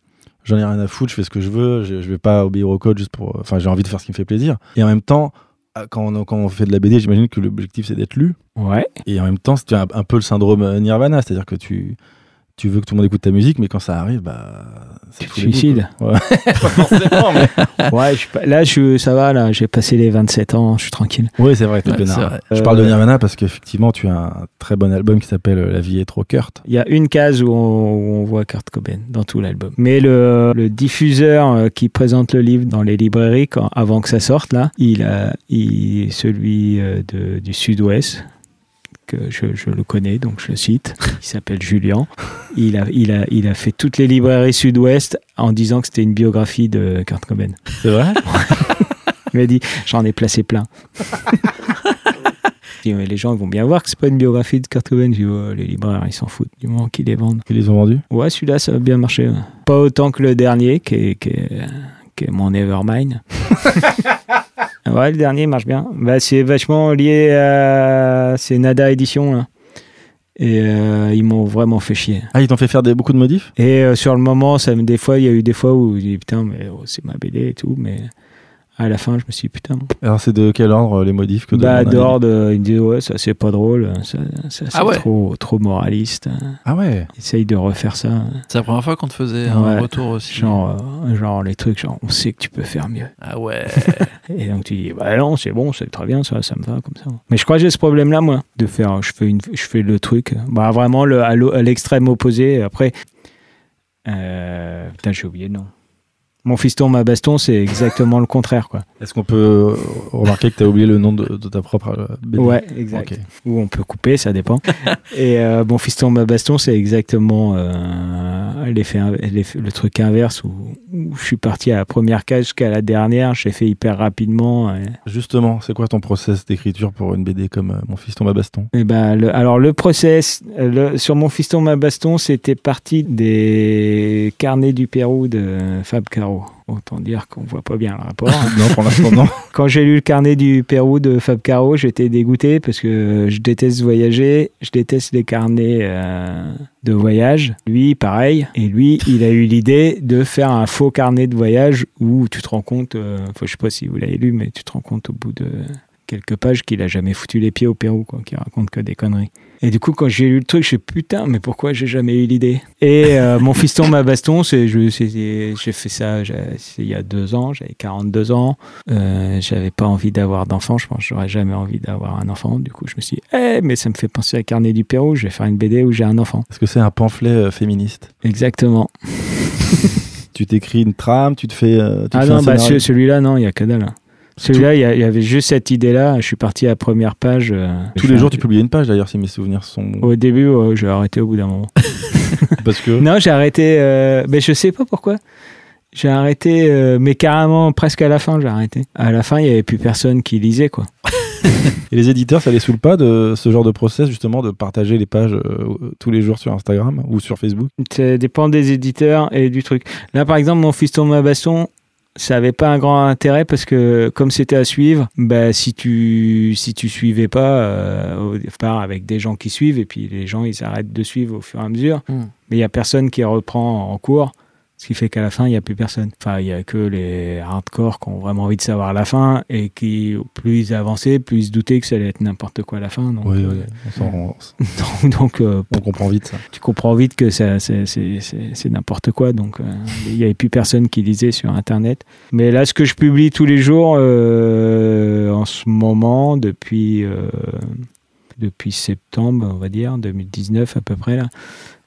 J'en ai rien à foutre, je fais ce que je veux, je, je vais pas obéir au code juste pour. Enfin, j'ai envie de faire ce qui me fait plaisir. Et en même temps, ah, quand on, quand on fait de la BD, j'imagine que l'objectif c'est d'être lu. Ouais. Et en même temps, c'est un, un peu le syndrome Nirvana, c'est-à-dire que tu, tu veux que tout le monde écoute ta musique, mais quand ça arrive, bah. c'est quoi. Ouais. pas forcément, mais. Ouais, je suis pas- là, je, ça va, là, j'ai passé les 27 ans, je suis tranquille. Oui, c'est vrai, t'es Ouais. Je parle de Euh, Nirvana parce qu'effectivement, tu as un très bon album qui s'appelle La vie est trop Kurt. Il y a une case où on, où on voit Kurt Cobain dans tout l'album. Mais le, le diffuseur euh, qui présente le livre dans les librairies quand, avant que ça sorte, là, il a il, celui euh, de, du Sud-Ouest, que je, je le connais, donc je le cite. Il s'appelle Julien. Il a, il, a, il a fait toutes les librairies Sud-Ouest en disant que c'était une biographie de Kurt Cobain. C'est vrai? Il m'a dit, j'en ai placé plein. Mais les gens vont bien voir que c'est pas une biographie de Kurt Cobain. Je dis, Ouais, les libraires, ils s'en foutent du moment qu'ils les vendent. Ils les ont vendus? Ouais, celui-là, ça va bien marcher. ouais. Pas autant que le dernier, qui est, qui est, qui est mon Nevermind. ouais, le dernier marche bien. Bah, c'est vachement lié à. C'est Nada Édition, là. Et euh, ils m'ont vraiment fait chier. Ah, ils t'ont fait faire des, beaucoup de modifs? Et euh, sur le moment, ça des fois, il y a eu des fois où je dis putain, mais oh, c'est ma BD et tout, mais à la fin, je me suis dit putain. Alors, c'est de quel ordre les modifs que Bah, demande un Dord, euh, il me dit ouais, ça c'est pas drôle, ça, ça, c'est Ah ouais. trop, trop moraliste. ami Ah ouais Essaye de refaire ça. C'est la première fois qu'on te faisait Ouais. un retour aussi. Genre, euh, genre les trucs, genre on sait que tu peux faire mieux. Ah ouais. Et donc tu dis bah non, c'est bon, c'est très bien, ça, ça me va comme ça. Mais je crois que j'ai ce problème-là, moi, de faire, je fais, une, je fais le truc, bah vraiment le, à l'extrême opposé. Après, euh, putain, j'ai oublié le nom. Mon fiston, ma baston, c'est exactement le contraire, quoi. Est-ce qu'on peut euh, remarquer que tu as oublié le nom de, de ta propre euh, BD Ouais, exact. Ou on peut couper, ça dépend. Et euh, mon fiston, ma baston, c'est exactement euh, l'effet, le truc inverse où, où je suis parti à la première case jusqu'à la dernière. J'ai fait hyper rapidement. Et, Justement, c'est quoi ton process d'écriture pour une BD comme euh, Mon fiston, ma baston? Et ben, le- alors le process le- sur mon fiston, ma baston, c'était parti des carnets du Pérou de Fab Caro. Autant dire qu'on voit pas bien le rapport. Non, pour l'instant, non. Quand j'ai lu le carnet du Pérou de Fab Caro, j'étais dégoûté parce que je déteste voyager, je déteste les carnets euh, de voyage. Lui, pareil. Et lui, il a eu l'idée de faire un faux carnet de voyage où tu te rends compte, euh, enfin, je sais pas si vous l'avez lu, mais tu te rends compte au bout de quelques pages qu'il a jamais foutu les pieds au Pérou, quoi, qu'il raconte que des conneries. Et du coup, quand j'ai lu le truc, je suis putain, mais pourquoi j'ai jamais eu l'idée? Et euh, mon fiston, ma baston, c'est, j'ai fait ça il y a deux ans, j'avais 42 ans. Euh, j'avais pas envie d'avoir d'enfant, je pense que j'aurais jamais envie d'avoir un enfant. Du coup, je me suis dit, eh, mais ça me fait penser à Carnet du Pérou, je vais faire une BD où j'ai un enfant. Est-ce que c'est un pamphlet euh, féministe? Exactement. Tu t'écris une trame, tu te fais. euh, tu Ah non, bah, celui-là, non, il y a que dalle. Celui-là, il y, avait juste cette idée-là. Je suis parti à la première page. euh, Tous les jours, tu publies une page d'ailleurs, si mes souvenirs sont. Au début, ouais, j'ai arrêté au bout d'un moment. Parce que. non, j'ai arrêté. euh, mais je sais pas pourquoi. J'ai arrêté, euh, mais carrément presque à la fin, j'ai arrêté. À la fin, il y avait plus personne qui lisait, quoi. Et les éditeurs, ça les saoule pas de ce genre de process, justement, de partager les pages euh, tous les jours sur Instagram ou sur Facebook? Ça dépend des éditeurs et du truc. Là, par exemple, mon fiston ma baston, ça avait pas un grand intérêt parce que comme c'était à suivre, bah, si tu si tu suivais pas euh, au départ avec des gens qui suivent et puis les gens ils arrêtent de suivre au fur et à mesure, Hmm. mais il y a personne qui reprend en cours. Ce qui fait qu'à la fin, il n'y a plus personne. Enfin, il y a que les hardcore qui ont vraiment envie de savoir la fin et qui, plus ils avançaient, plus ils se doutaient que ça allait être n'importe quoi à la fin. Donc, Oui, euh, on, donc, euh, on comprend vite ça. tu comprends vite que ça- c'est c'est- c'est- c'est n'importe quoi. Donc, euh, il n'y avait plus personne qui lisait sur Internet. Mais là, ce que je publie tous les jours, euh, en ce moment, depuis, depuis septembre, on va dire, 2019 à peu près, là,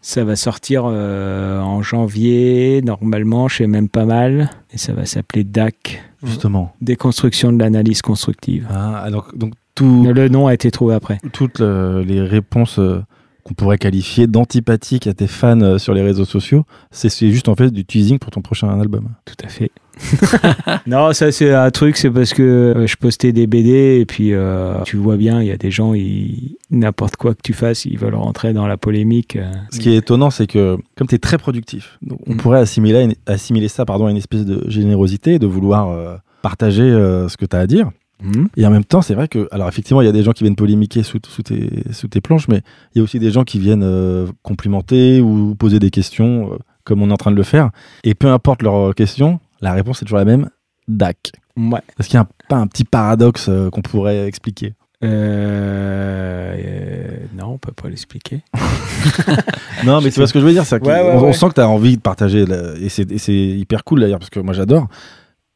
ça va sortir euh, en janvier, normalement, chez même pas mal. Et ça va s'appeler DAC, Justement. Déconstruction de l'analyse constructive. Ah, alors, donc, tout, Le nom a été trouvé après. toutes le- les réponses euh, qu'on pourrait qualifier d'antipathiques à tes fans euh, sur les réseaux sociaux, c'est c'est juste en fait du teasing pour ton prochain album. Tout à fait. non, ça c'est un truc, c'est parce que euh, je postais des BD et puis euh, tu vois bien, il y a des gens, ils- n'importe quoi que tu fasses, ils veulent rentrer dans la polémique. euh. Ce qui est étonnant, c'est que comme tu es très productif, donc on Mm. pourrait assimiler, assimiler ça pardon, à une espèce de générosité, de vouloir euh, partager euh, ce que tu as à dire. Mhm. Et en même temps, c'est vrai que, alors effectivement, il y a des gens qui viennent polémiquer sous, sous, tes, sous tes planches, mais il y a aussi des gens qui viennent euh, complimenter ou poser des questions, euh, comme on est en train de le faire. Et peu importe leur question, la réponse est toujours la même, DAC. Ouais. Est-ce qu'il n'y a pas un petit paradoxe euh, qu'on pourrait expliquer? Euh, euh, non, on peut pas l'expliquer. Non, mais tu vois ce que je veux dire, c'est Ouais, ouais, on, sent que tu as envie de partager, la- et c'est hyper cool d'ailleurs, parce que moi j'adore.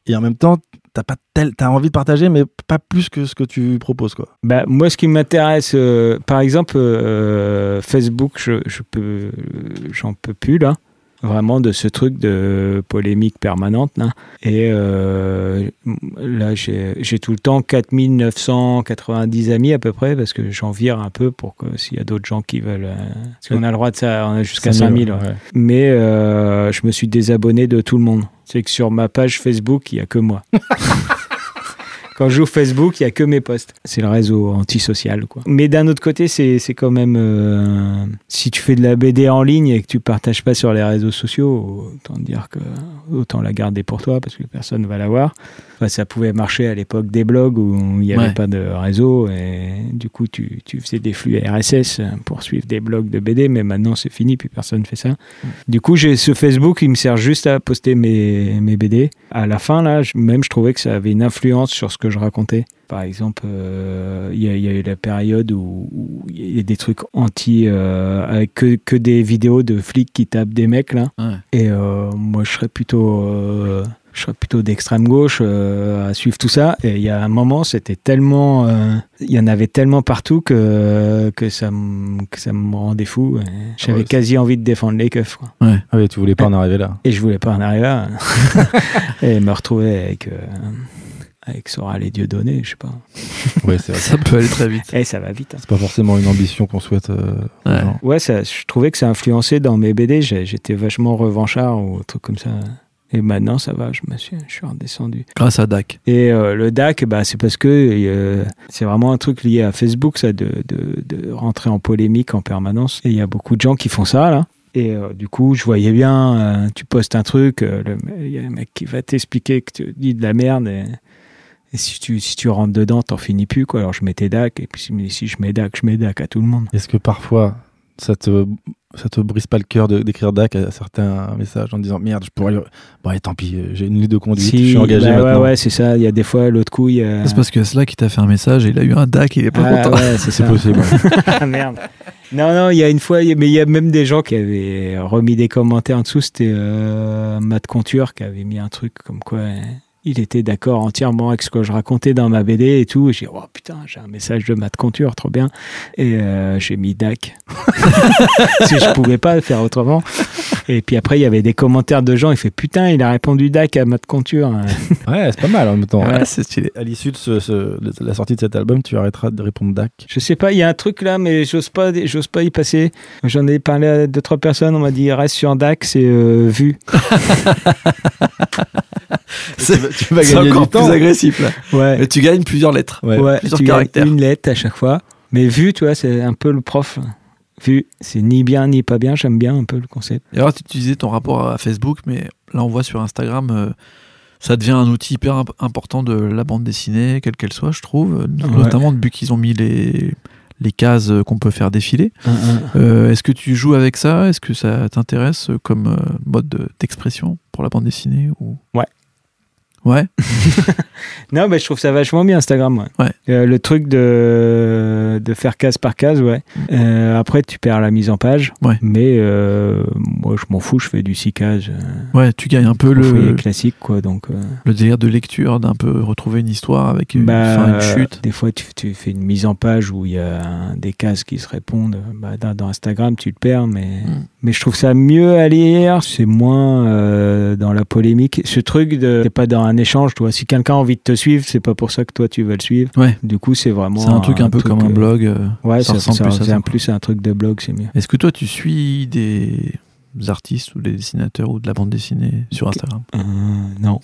Et en même temps, t'as pas tel, as envie de partager, mais pas plus que ce que tu proposes, quoi. Bah, moi, ce qui m'intéresse, euh, par exemple, Facebook, je, je peux, j'en peux plus là. Vraiment de ce truc de polémique permanente. Là. Et euh, là, j'ai tout le temps 4990 amis à peu près, parce que j'en vire un peu pour que s'il y a d'autres gens qui veulent. euh, parce qu'on a le droit de ça, on a jusqu'à 5000. ouais. ouais. Mais euh, je me suis désabonné de tout le monde. C'est que sur ma page Facebook, il n'y a que moi. Quand j'ouvre Facebook, il n'y a que mes posts. C'est le réseau antisocial. Quoi. Mais d'un autre côté, c'est quand même... euh, si tu fais de la BD en ligne et que tu partages pas sur les réseaux sociaux, autant dire que autant la garder pour toi parce que personne ne va la voir. Enfin, ça pouvait marcher à l'époque des blogs où il n'y avait Ouais. pas de réseau et du coup tu, tu faisais des flux RSS pour suivre des blogs de BD mais maintenant c'est fini puis personne ne fait ça. Du coup j'ai ce Facebook il me sert juste à poster mes, mes BD. À la fin là même je trouvais que ça avait une influence sur ce que je racontais. Par exemple, euh, il y, a- il y a eu la période où où il y a des trucs anti, euh, avec que, que des vidéos de flics qui tapent des mecs là. Ouais. Et euh, moi, je serais plutôt. Je serais plutôt d'extrême gauche euh, à suivre tout ça. Et il y a un moment, c'était tellement, euh, il y en avait tellement partout que que ça me que ça me rendait fou. J'avais ouais, quasi envie de défendre les keufs. Quoi. Ah oui, tu voulais pas en arriver là. Et je voulais pas en arriver là. et me retrouver avec euh, avec Soral et Dieudonné, je sais pas. Ouais, c'est vrai. Ça peut aller très vite. Et ça va vite. hein. C'est pas forcément une ambition qu'on souhaite. euh, Ouais. Ouais, ça, je trouvais que ça influençait dans mes BD. J'étais vachement revanchard ou truc comme ça. Et maintenant, ça va, je me suis, je suis redescendu. Grâce à DAC. Et euh, le DAC, bah, c'est parce que euh, c'est vraiment un truc lié à Facebook, ça, de, de, de rentrer en polémique en permanence. Et il y a beaucoup de gens qui font ça, là. Et euh, du coup, je voyais bien, tu postes un truc, il y a un mec qui va t'expliquer que tu dis de la merde. Et, et si, tu, si tu rentres dedans, t'en finis plus. Quoi. Alors je mettais DAC, et puis si je mets DAC, je mets DAC à tout le monde. Est-ce que parfois ça te ça te brise pas le cœur de- d'écrire DAC à certains messages en disant merde, je pourrais. lui- Bon, allez, tant pis, euh, j'ai une ligne de conduite, Si, je suis engagé bah ouais, maintenant. Ouais, c'est ça. Il y a des fois, l'autre coup, il y a. C'est parce que c'est là qui t'a fait un message et il a eu un DAC, il est pas Ah, content. ouais, c'est possible. ah merde. Non, non, il y a une fois, mais il y a même des gens qui avaient remis des commentaires en dessous. C'était euh, Matt Conture qui avait mis un truc comme quoi euh, il était d'accord entièrement avec ce que je racontais dans ma BD et tout. J'ai dit, oh putain, j'ai un message de Matt Conture, trop bien. Et euh, j'ai mis DAC. Que je pouvais pas le faire autrement. Et puis après, il y avait des commentaires de gens. Il fait putain, il a répondu DAC à Matt Conture. Ouais, c'est pas mal en même temps. Ouais. Ah, c'est stylé. À l'issue de ce- ce- de la sortie de cet album, tu arrêteras de répondre DAC. Je sais pas, il y a un truc là, mais j'ose pas, j'ose pas y passer. J'en ai parlé à deux trois personnes, on m'a dit reste sur DAC, c'est euh, vu. C'est tu vas c'est gagner encore du temps. plus agressif là. Ouais, Mais tu gagnes plusieurs lettres. Ouais. ouais, plusieurs tu gagnes caractères. une lettre à chaque fois. Mais vu, tu vois, c'est un peu le prof. Vu, c'est ni bien ni pas bien. J'aime bien un peu le concept. Et alors, tu disais ton rapport à Facebook, mais là, on voit sur Instagram, euh, ça devient un outil hyper imp- important de la bande dessinée, quelle qu'elle soit, je trouve. Ouais. Notamment depuis qu'ils ont mis les, les cases qu'on peut faire défiler. Euh, Est-ce que tu joues avec ça? Est-ce que ça t'intéresse comme euh, mode de- d'expression pour la bande dessinée ou... Ouais. Ouais. Non, mais je trouve ça vachement bien Instagram. Ouais. Ouais. Euh, le truc de, de faire case par case, ouais. Euh, après, tu perds la mise en page. Ouais. Mais euh, moi, je m'en fous. Je fais du 6 cases. Ouais, tu gagnes un peu le classique, quoi. Donc. le délire de lecture, d'un peu retrouver une histoire avec une Bah, fin, une chute. Des fois, tu, tu fais une mise en page où il y a un- des cases qui se répondent. Bah, dans, dans Instagram, tu le perds, mais, Mm. mais je trouve ça mieux à lire. C'est moins dans la polémique. Ce truc de. C'est pas dans un échange, tu vois. Si quelqu'un a envie de te suivre, c'est pas pour ça que toi, tu veux le suivre. Ouais. Du coup, c'est vraiment. C'est un truc un peu comme un euh, blog. euh, Ouais, ça ça, ressemble ça- plus à c'est ça, un quoi. plus un truc de blog, c'est mieux. Est-ce que toi, tu suis des artistes ou des dessinateurs ou de la bande dessinée sur Instagram? Euh, non.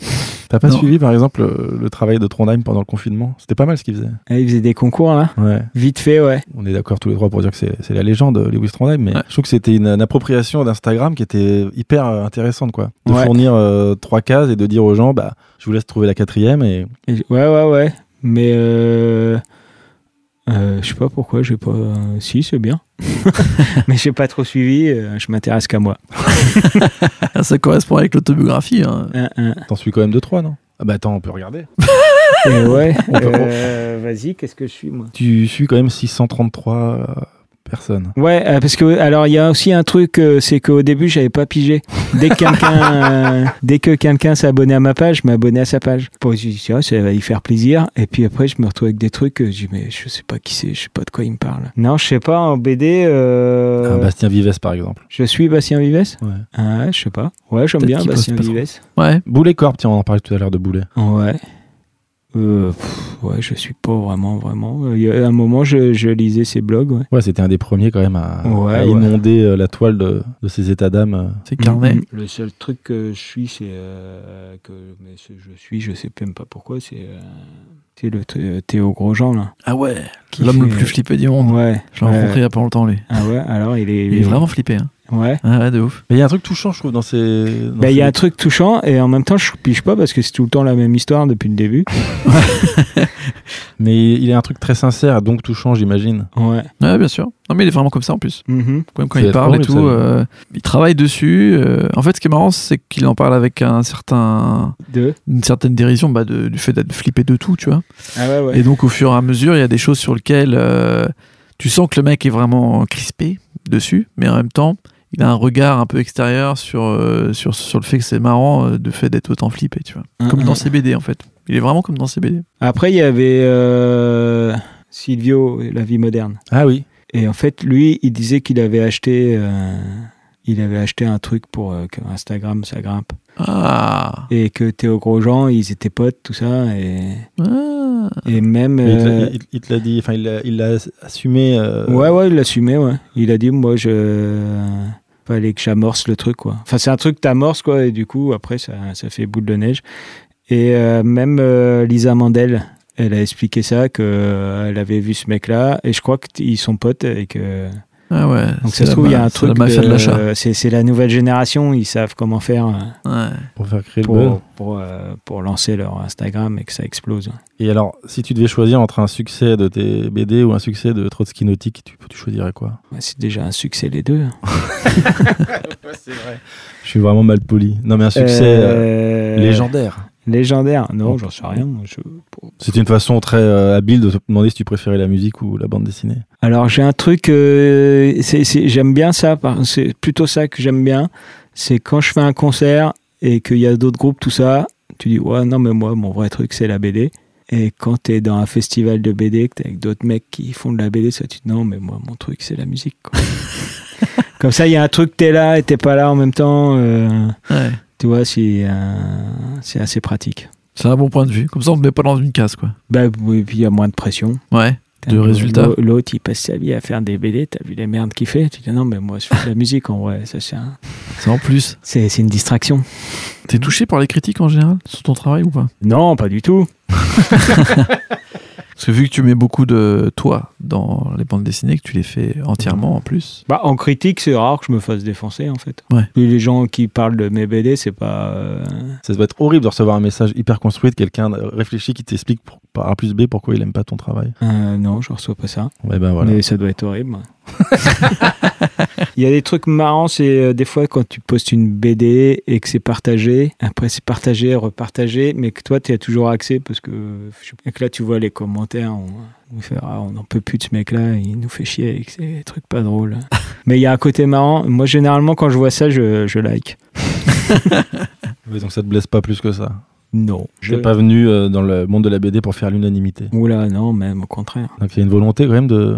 T'as pas Non. suivi par exemple le, le travail de Trondheim pendant le confinement? C'était pas mal ce qu'il faisait. Ah, il faisait des concours, là? Ouais. Vite fait, ouais. On est d'accord tous les trois pour dire que c'est c'est la légende Lewis Trondheim, mais Ouais. je trouve que c'était une, une appropriation d'Instagram qui était hyper intéressante, quoi. De Ouais. fournir euh, trois cases et de dire aux gens, bah, je vous laisse trouver la quatrième et Et- ouais, ouais, ouais. Mais euh, euh, je sais pas pourquoi, j'ai pas. euh, si, c'est bien. Mais j'ai pas trop suivi. euh, je m'intéresse qu'à moi. Ah, Ça correspond avec l'autobiographie. hein. Un, un. t'en suis quand même deux trois, non? Ah bah attends, on peut regarder. Et ouais. Euh, Vas-y, qu'est-ce que je suis moi? Tu suis quand même 633 euh, personnes. Ouais, euh, parce que alors il y a aussi un truc, euh, c'est qu'au début j'avais pas pigé. Dès que quelqu'un, euh, dès que quelqu'un s'abonnait à ma page, je m'abonnais à sa page. Bon, je dis ah, ça va lui faire plaisir. Et puis après je me retrouve avec des trucs, euh, je dis mais je sais pas qui c'est, je sais pas de quoi il me parle. Non, je sais pas en BD. euh, Ah, Bastien Vives par exemple. Je suis Bastien Vives Ouais. Ah ouais, je sais pas. Ouais, j'aime bien Bastien Vives. Ouais. Boulet Corp, tiens, on en parlait tout à l'heure de Boulet. Ouais. Euh, pff, ouais, je suis pas vraiment, vraiment. Euh, Il y a un moment, je, je lisais ses blogs, ouais. Ouais, c'était un des premiers quand même à, Ouais, à ouais. inonder euh, la toile de, de ces états d'âme. euh. C'est carnet. Mm, Le seul truc que je suis, c'est euh, que mais ce je suis, je sais même pas pourquoi, c'est euh, c'est le Thé- Théo Grosjean là. Ah ouais. L'homme le plus flippé du monde. Ouais. Je l'ai rencontré il y a pas longtemps, lui. Ah ouais. Alors il est. Il est vraiment flippé. Hein. Ouais. Ah ouais, de ouf. Mais il y a un truc touchant, je trouve, dans ces. dans Bah, il y a un truc touchant et en même temps je pige pas parce que c'est tout le temps la même histoire depuis le début. Mais il y a un truc très sincère, donc touchant, j'imagine. Ouais. Ouais, bien sûr. Non, mais il est vraiment comme ça en plus. Mhm. Même quand il parle et tout, euh, il travaille dessus. euh, en fait, ce qui est marrant, c'est qu'il en parle avec un certain, une certaine dérision bah, de- du fait d'être flippé de tout, tu vois. Ah ouais ouais. Et donc, au fur et à mesure, il y a des choses sur lesquelles euh, tu sens que le mec est vraiment crispé dessus, mais en même temps, il a un regard un peu extérieur sur, euh, sur, sur le fait que c'est marrant, euh, de fait d'être autant flippé, tu vois. Comme dans ses BD, en fait. Il est vraiment comme dans ses BD. Après, il y avait euh, Silvio, La vie moderne. Ah oui. Et en fait, lui, il disait qu'il avait acheté, euh, il avait acheté un truc pour euh, que Instagram ça grimpe. Ah, Et que Théo Grosjean, ils étaient potes, tout ça. Et, Ah. et même. Mais il te l'a- euh, il, il te l'a dit, enfin, il l'a il l'a assumé. euh, Ouais, ouais, il l'assumait, ouais. Il a dit, moi, je. Fallait que j'amorce le truc, quoi. Enfin, c'est un truc que t'amorces, quoi, et du coup, après, ça, ça fait boule de neige. Et euh, même euh, Lisa Mandel, elle a expliqué ça, qu'elle avait vu ce mec-là, et je crois qu'ils sont potes, et que. Ah ouais. Donc, c'est ça se la trouve, il y a un truc. la. C'est c'est la nouvelle génération, ils savent comment faire euh, Ouais. Pour faire créer le buzz. pour, pour, euh, pour lancer leur Instagram et que ça explose. Et alors, si tu devais choisir entre un succès de tes BD ou un succès de Trotsky Nautique, tu, tu choisirais quoi? Ouais, c'est déjà un succès, les deux. c'est vrai. Je suis vraiment mal poli. Non, mais un succès euh, Euh, légendaire. Légendaire Non, j'en sais rien. je- C'est une façon très euh, habile de te demander si tu préférais la musique ou la bande dessinée. Alors j'ai un truc, euh, j'aime bien ça, c'est plutôt ça que j'aime bien, c'est quand je fais un concert et qu'il y a d'autres groupes, tout ça, tu dis ouais non mais moi mon vrai truc c'est la BD. Et quand tu es dans un festival de BD, que tu avec d'autres mecs qui font de la BD, ça tu te dis non mais moi mon truc c'est la musique. quoi. Comme ça il y a un truc, t'es là et t'es pas là en même temps, euh, Ouais. Tu vois, c'est euh, c'est assez pratique. C'est un bon point de vue. Comme ça, on ne met pas dans une case, quoi. Bah, oui, puis il y a moins de pression. Ouais. De résultats. l'au- L'autre, il passe sa vie à faire des BD, t'as vu les merdes qu'il fait Tu dis non, mais moi, je fais de la musique en vrai, ça c'est un- C'est en plus. c'est c'est une distraction. T'es touché par les critiques en général? Sur ton travail ou pas? Non, pas du tout. Parce que vu que tu mets beaucoup de toi dans les bandes dessinées, que tu les fais entièrement en plus. Bah, en critique, c'est rare que je me fasse défoncer en fait. Ouais. Les gens qui parlent de mes BD, c'est pas. euh, Ça doit être horrible de recevoir un message hyper construit de quelqu'un réfléchi qui t'explique par A plus B pourquoi il aime pas ton travail. euh, non, je reçois pas ça. Ouais, ben voilà. Mais ça doit être horrible. Il y a des trucs marrants, c'est euh, des fois quand tu postes une BD et que c'est partagé, après c'est partagé, repartagé, mais que toi tu as toujours accès parce que, je sais pas, et que là tu vois les commentaires, on, on fait, ah, on n'en peut plus de ce mec-là, il nous fait chier avec ces trucs pas drôles. mais il y a un côté marrant, moi généralement quand je vois ça, je, je like. Donc ça te blesse pas plus que ça? Non. Je n'es pas venu euh, dans le monde de la BD pour faire l'unanimité? Oula, non, même au contraire. Donc il y a une volonté quand même de,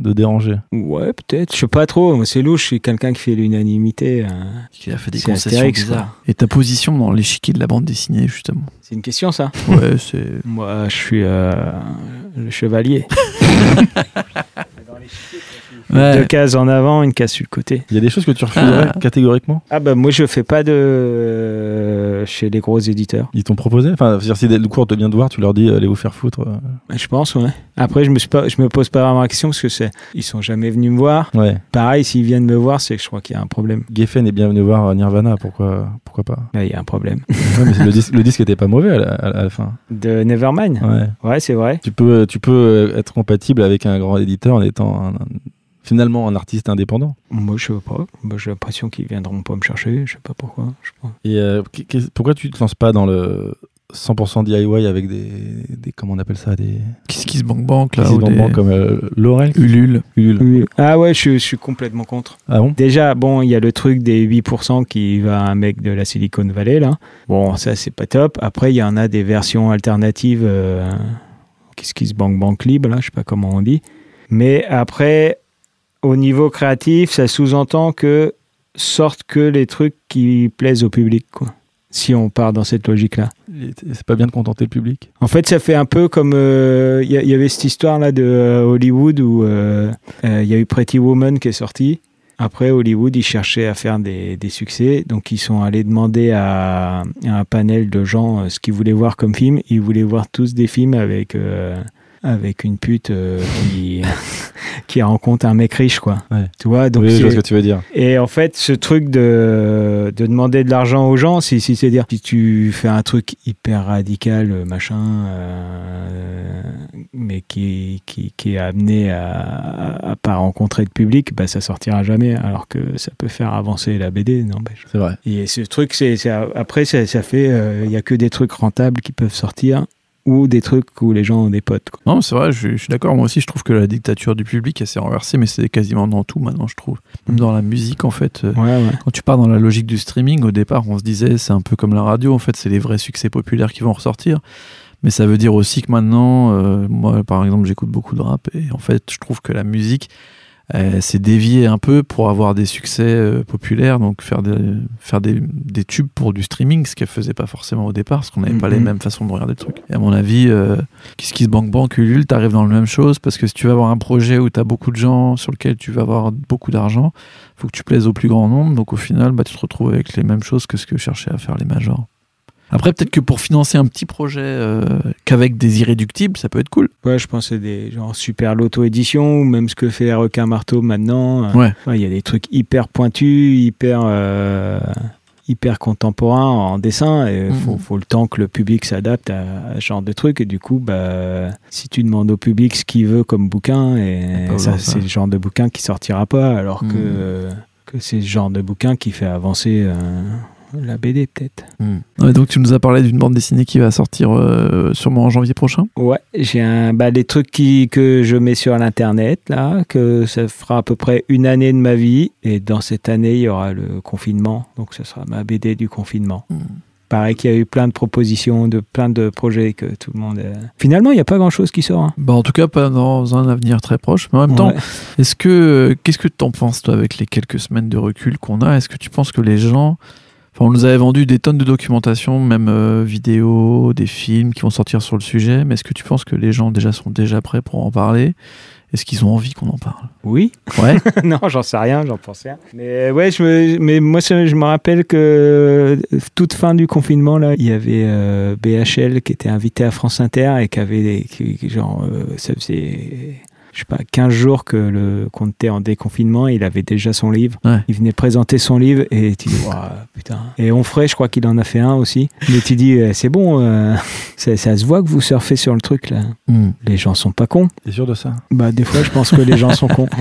de déranger. Ouais, peut-être, je sais pas trop, moi c'est louche, je suis quelqu'un qui fait l'unanimité. euh, Qui a fait des C'est concessions Astérix, bizarres. Et ta position dans l'échiquier de la bande dessinée, justement? C'est une question ça Ouais, c'est. Moi, je suis euh, le chevalier. Ouais. Deux cases en avant, une case sur le côté. Il y a des choses que tu refuserais Ah. catégoriquement Ah bah moi je fais pas de euh, chez les gros éditeurs. Ils t'ont proposé Enfin, c'est-à-dire, si le cours te vient de voir, tu leur dis allez vous faire foutre. euh. Je pense ouais. Après je me suis pas je me pose pas vraiment la question parce que c'est ils sont jamais venus me voir. Ouais. Pareil s'ils viennent me voir c'est que je crois qu'il y a un problème. Geffen est bien venu voir euh, Nirvana, pourquoi, pourquoi pas il y a un problème. Ouais, mais le, disque, le disque était pas mauvais à la, à la- à la fin. De Nevermind. Ouais. Ouais c'est vrai. Tu peux, tu peux être compatible avec un grand éditeur en étant un- un- finalement un artiste indépendant. Moi je sais pas. Moi j'ai l'impression qu'ils viendront pas me chercher. Je sais pas pourquoi. Je sais pas. Et euh, pourquoi tu te lances pas dans le 100% DIY avec des, des comment on appelle ça des Kiss Kiss Bank Bank, là. des- bonbons comme euh, Laurel? Ulule. Ulule. Ah ouais je, suis- je suis complètement contre. Ah bon? Déjà, bon, il y a le truc des 8% qui va à un mec de la Silicon Valley, là. Bon, ça, c'est pas top. Après, il y en a des versions alternatives, euh, qu'est-ce qui se banque banque libre, là, je sais pas comment on dit. Mais après, au niveau créatif, ça sous-entend que sortent que les trucs qui plaisent au public, quoi. Si on part dans cette logique-là. C'est pas bien de contenter le public? En fait, ça fait un peu comme euh, il y, il y avait cette histoire là de euh, Hollywood où euh, euh, il y a eu Pretty Woman qui est sorti. Après, Hollywood, ils cherchaient à faire des, des succès, donc ils sont allés demander à, à un panel de gens euh, ce qu'ils voulaient voir comme film. Ils voulaient voir tous des films avec euh, avec une pute euh, qui qui rencontre un mec riche, quoi. Ouais. Tu vois, donc oui, je vois ce que tu veux dire. et en fait, ce truc de, de demander de l'argent aux gens, si, si c'est dire si tu fais un truc hyper radical, euh, machin, euh, mais qui, qui, qui est amené à, à, pas rencontrer de public, bah, ça sortira jamais, alors que ça peut faire avancer la BD, n'empêche. C'est vrai. Et ce truc, c'est après, ça, ça fait, il y a que des trucs rentables qui peuvent sortir ou des trucs où les gens ont des potes. quoi. Non, c'est vrai, je, je suis d'accord. Moi aussi, je trouve que la dictature du public, elle s'est renversée, mais c'est quasiment dans tout maintenant, je trouve. Même dans la musique, en fait. euh, Ouais, ouais. Quand tu pars dans la logique du streaming, au départ, on se disait c'est un peu comme la radio, en fait, c'est les vrais succès populaires qui vont ressortir. Mais ça veut dire aussi que maintenant, euh, moi par exemple, j'écoute beaucoup de rap et en fait, je trouve que la musique s'est déviée un peu pour avoir des succès euh, populaires, donc faire, des, faire des, des tubes pour du streaming, ce qu'elle faisait pas forcément au départ, parce qu'on n'avait pas les mêmes façons de regarder le truc. Et à mon avis, euh, Kiss Kiss Bank Bank, Ulule, t'arrives dans la même chose, parce que si tu veux avoir un projet où t'as beaucoup de gens, sur lequel tu vas avoir beaucoup d'argent, faut que tu plaises au plus grand nombre, donc au final, bah, tu te retrouves avec les mêmes choses que ce que cherchaient à faire les majors. Après, peut-être que pour financer un petit projet euh, qu'avec des irréductibles, ça peut être cool. Ouais, je c'est des genre super loto édition ou même ce que fait Requin Marteau maintenant. Euh, Ouais. ouais, Il y a des trucs hyper pointus, hyper euh, hyper contemporains en dessin et il faut, Mhm. faut le temps que le public s'adapte à, à ce genre de trucs et du coup bah si tu demandes au public ce qu'il veut comme bouquin et pas ça c'est le genre de bouquin qui sortira pas alors Mhm. que que c'est ce genre de bouquin qui fait avancer euh, la BD peut-être. Ouais, donc tu nous as parlé d'une bande dessinée qui va sortir euh, sûrement en janvier prochain? Ouais, j'ai un bah, les trucs qui, que je mets sur l'internet là, que ça fera à peu près une année de ma vie et dans cette année il y aura le confinement, donc ce sera ma BD du confinement. Pareil qu'il y a eu plein de propositions, de plein de projets que tout le monde. euh, Finalement, il n'y a pas grand chose qui sort. hein. Bah, en tout cas, pas dans un avenir très proche. Mais en même temps, Ouais. est-ce que qu'est-ce que tu en penses toi avec les quelques semaines de recul qu'on a? Est-ce que tu penses que les gens Enfin, on nous avait vendu des tonnes de documentation, même euh, vidéos, des films qui vont sortir sur le sujet. Mais est-ce que tu penses que les gens déjà sont déjà prêts pour en parler? Est-ce qu'ils ont envie qu'on en parle? Oui. Ouais. non, j'en sais rien, j'en pense rien. Mais ouais, je me, mais moi, je me rappelle que toute fin du confinement, là, il y avait euh, BHL qui était invité à France Inter et qui avait des, qui, genre, euh, ça faisait, je sais pas, 15 jours que le qu'on était en déconfinement, il avait déjà son livre. Ouais. Il venait présenter son livre et tu dis, Ouah, putain. Et Onfray, je crois qu'il en a fait un aussi. Mais tu dis, eh, c'est bon, euh, ça, ça se voit que vous surfez sur le truc, là. Hmm. Les gens sont pas cons. T'es sûr de ça? Bah, des fois, je pense que les gens sont cons.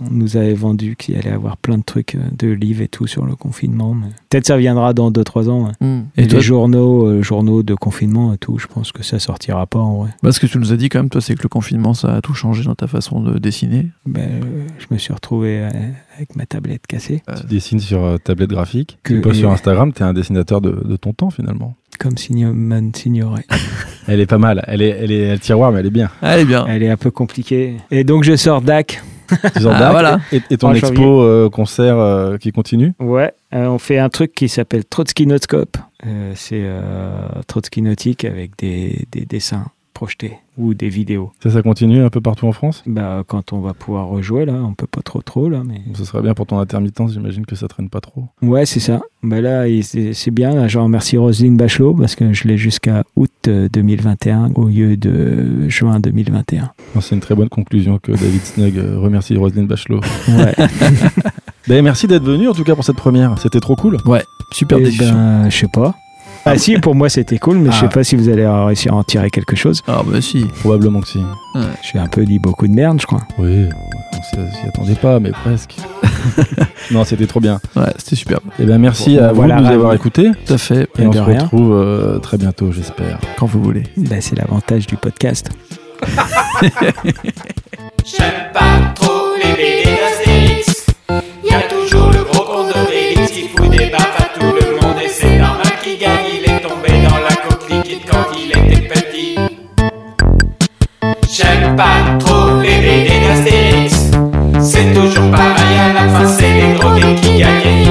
On nous avait vendu qu'il allait avoir plein de trucs, euh, de livres et tout sur le confinement. mais Peut-être ça viendra dans 2-3 ans. ouais. Hmm. Et, Et toi, les journaux, euh, journaux de confinement et tout, je pense que ça sortira pas en vrai. bah, ce que tu nous as dit quand même, toi, c'est que le confinement, ça a tout changé dans ta façon de dessiner. Ben, euh, je me suis retrouvé euh, avec ma tablette cassée, Tu dessines sur euh, tablette graphique. Que- tu et- sur Instagram, t'es un dessinateur de, de ton temps finalement. comme Signoman signorait. Elle est pas mal. Elle est, elle est, elle est tiroir, mais elle est bien. Allez bien. Elle est un peu compliquée. Et donc, je sors DAC. Tu sors Ah, voilà. Et, et ton En expo euh, concert euh, qui continue Ouais, euh, on fait un truc qui s'appelle Trotsky Notescope. Euh, c'est euh, Trotsky Nautique avec des, des dessins projetés ou des vidéos. Ça, ça continue un peu partout en France? Bah, quand on va pouvoir rejouer, là, on peut pas trop trop, là, mais... Ce serait bien pour ton intermittence, j'imagine que ça traîne pas trop. Ouais, c'est ça. Bah là, c'est bien. Là, je remercie Roselyne Bachelot parce que je l'ai jusqu'à août euh, 2021 au lieu de juin 2021. Non, C'est une très bonne conclusion que David Snug euh, remercie Roselyne Bachelot. Ouais. Ben, merci d'être venu en tout cas pour cette première. C'était trop cool. Super Eh discussion. ben, je sais pas. Ah si, pour moi c'était cool, mais je sais Ah. pas si vous allez réussir à en tirer quelque chose. Ah bah si. Probablement que si. J'ai un peu dit beaucoup de merde, je crois. Oui, on s'y s'y attendait pas, mais presque. non, c'était trop bien. Ouais, c'était super. Eh ben, merci Bon, à vous voilà, de nous avoir écoutés. Tout à fait. Et on se rien. retrouve euh, très bientôt, j'espère. Quand vous voulez. Bah, c'est l'avantage du podcast. J'aime pas trop J'aime pas trop les BD d'Astérix. C'est toujours pareil à la fin, c'est les gros qui gagnent.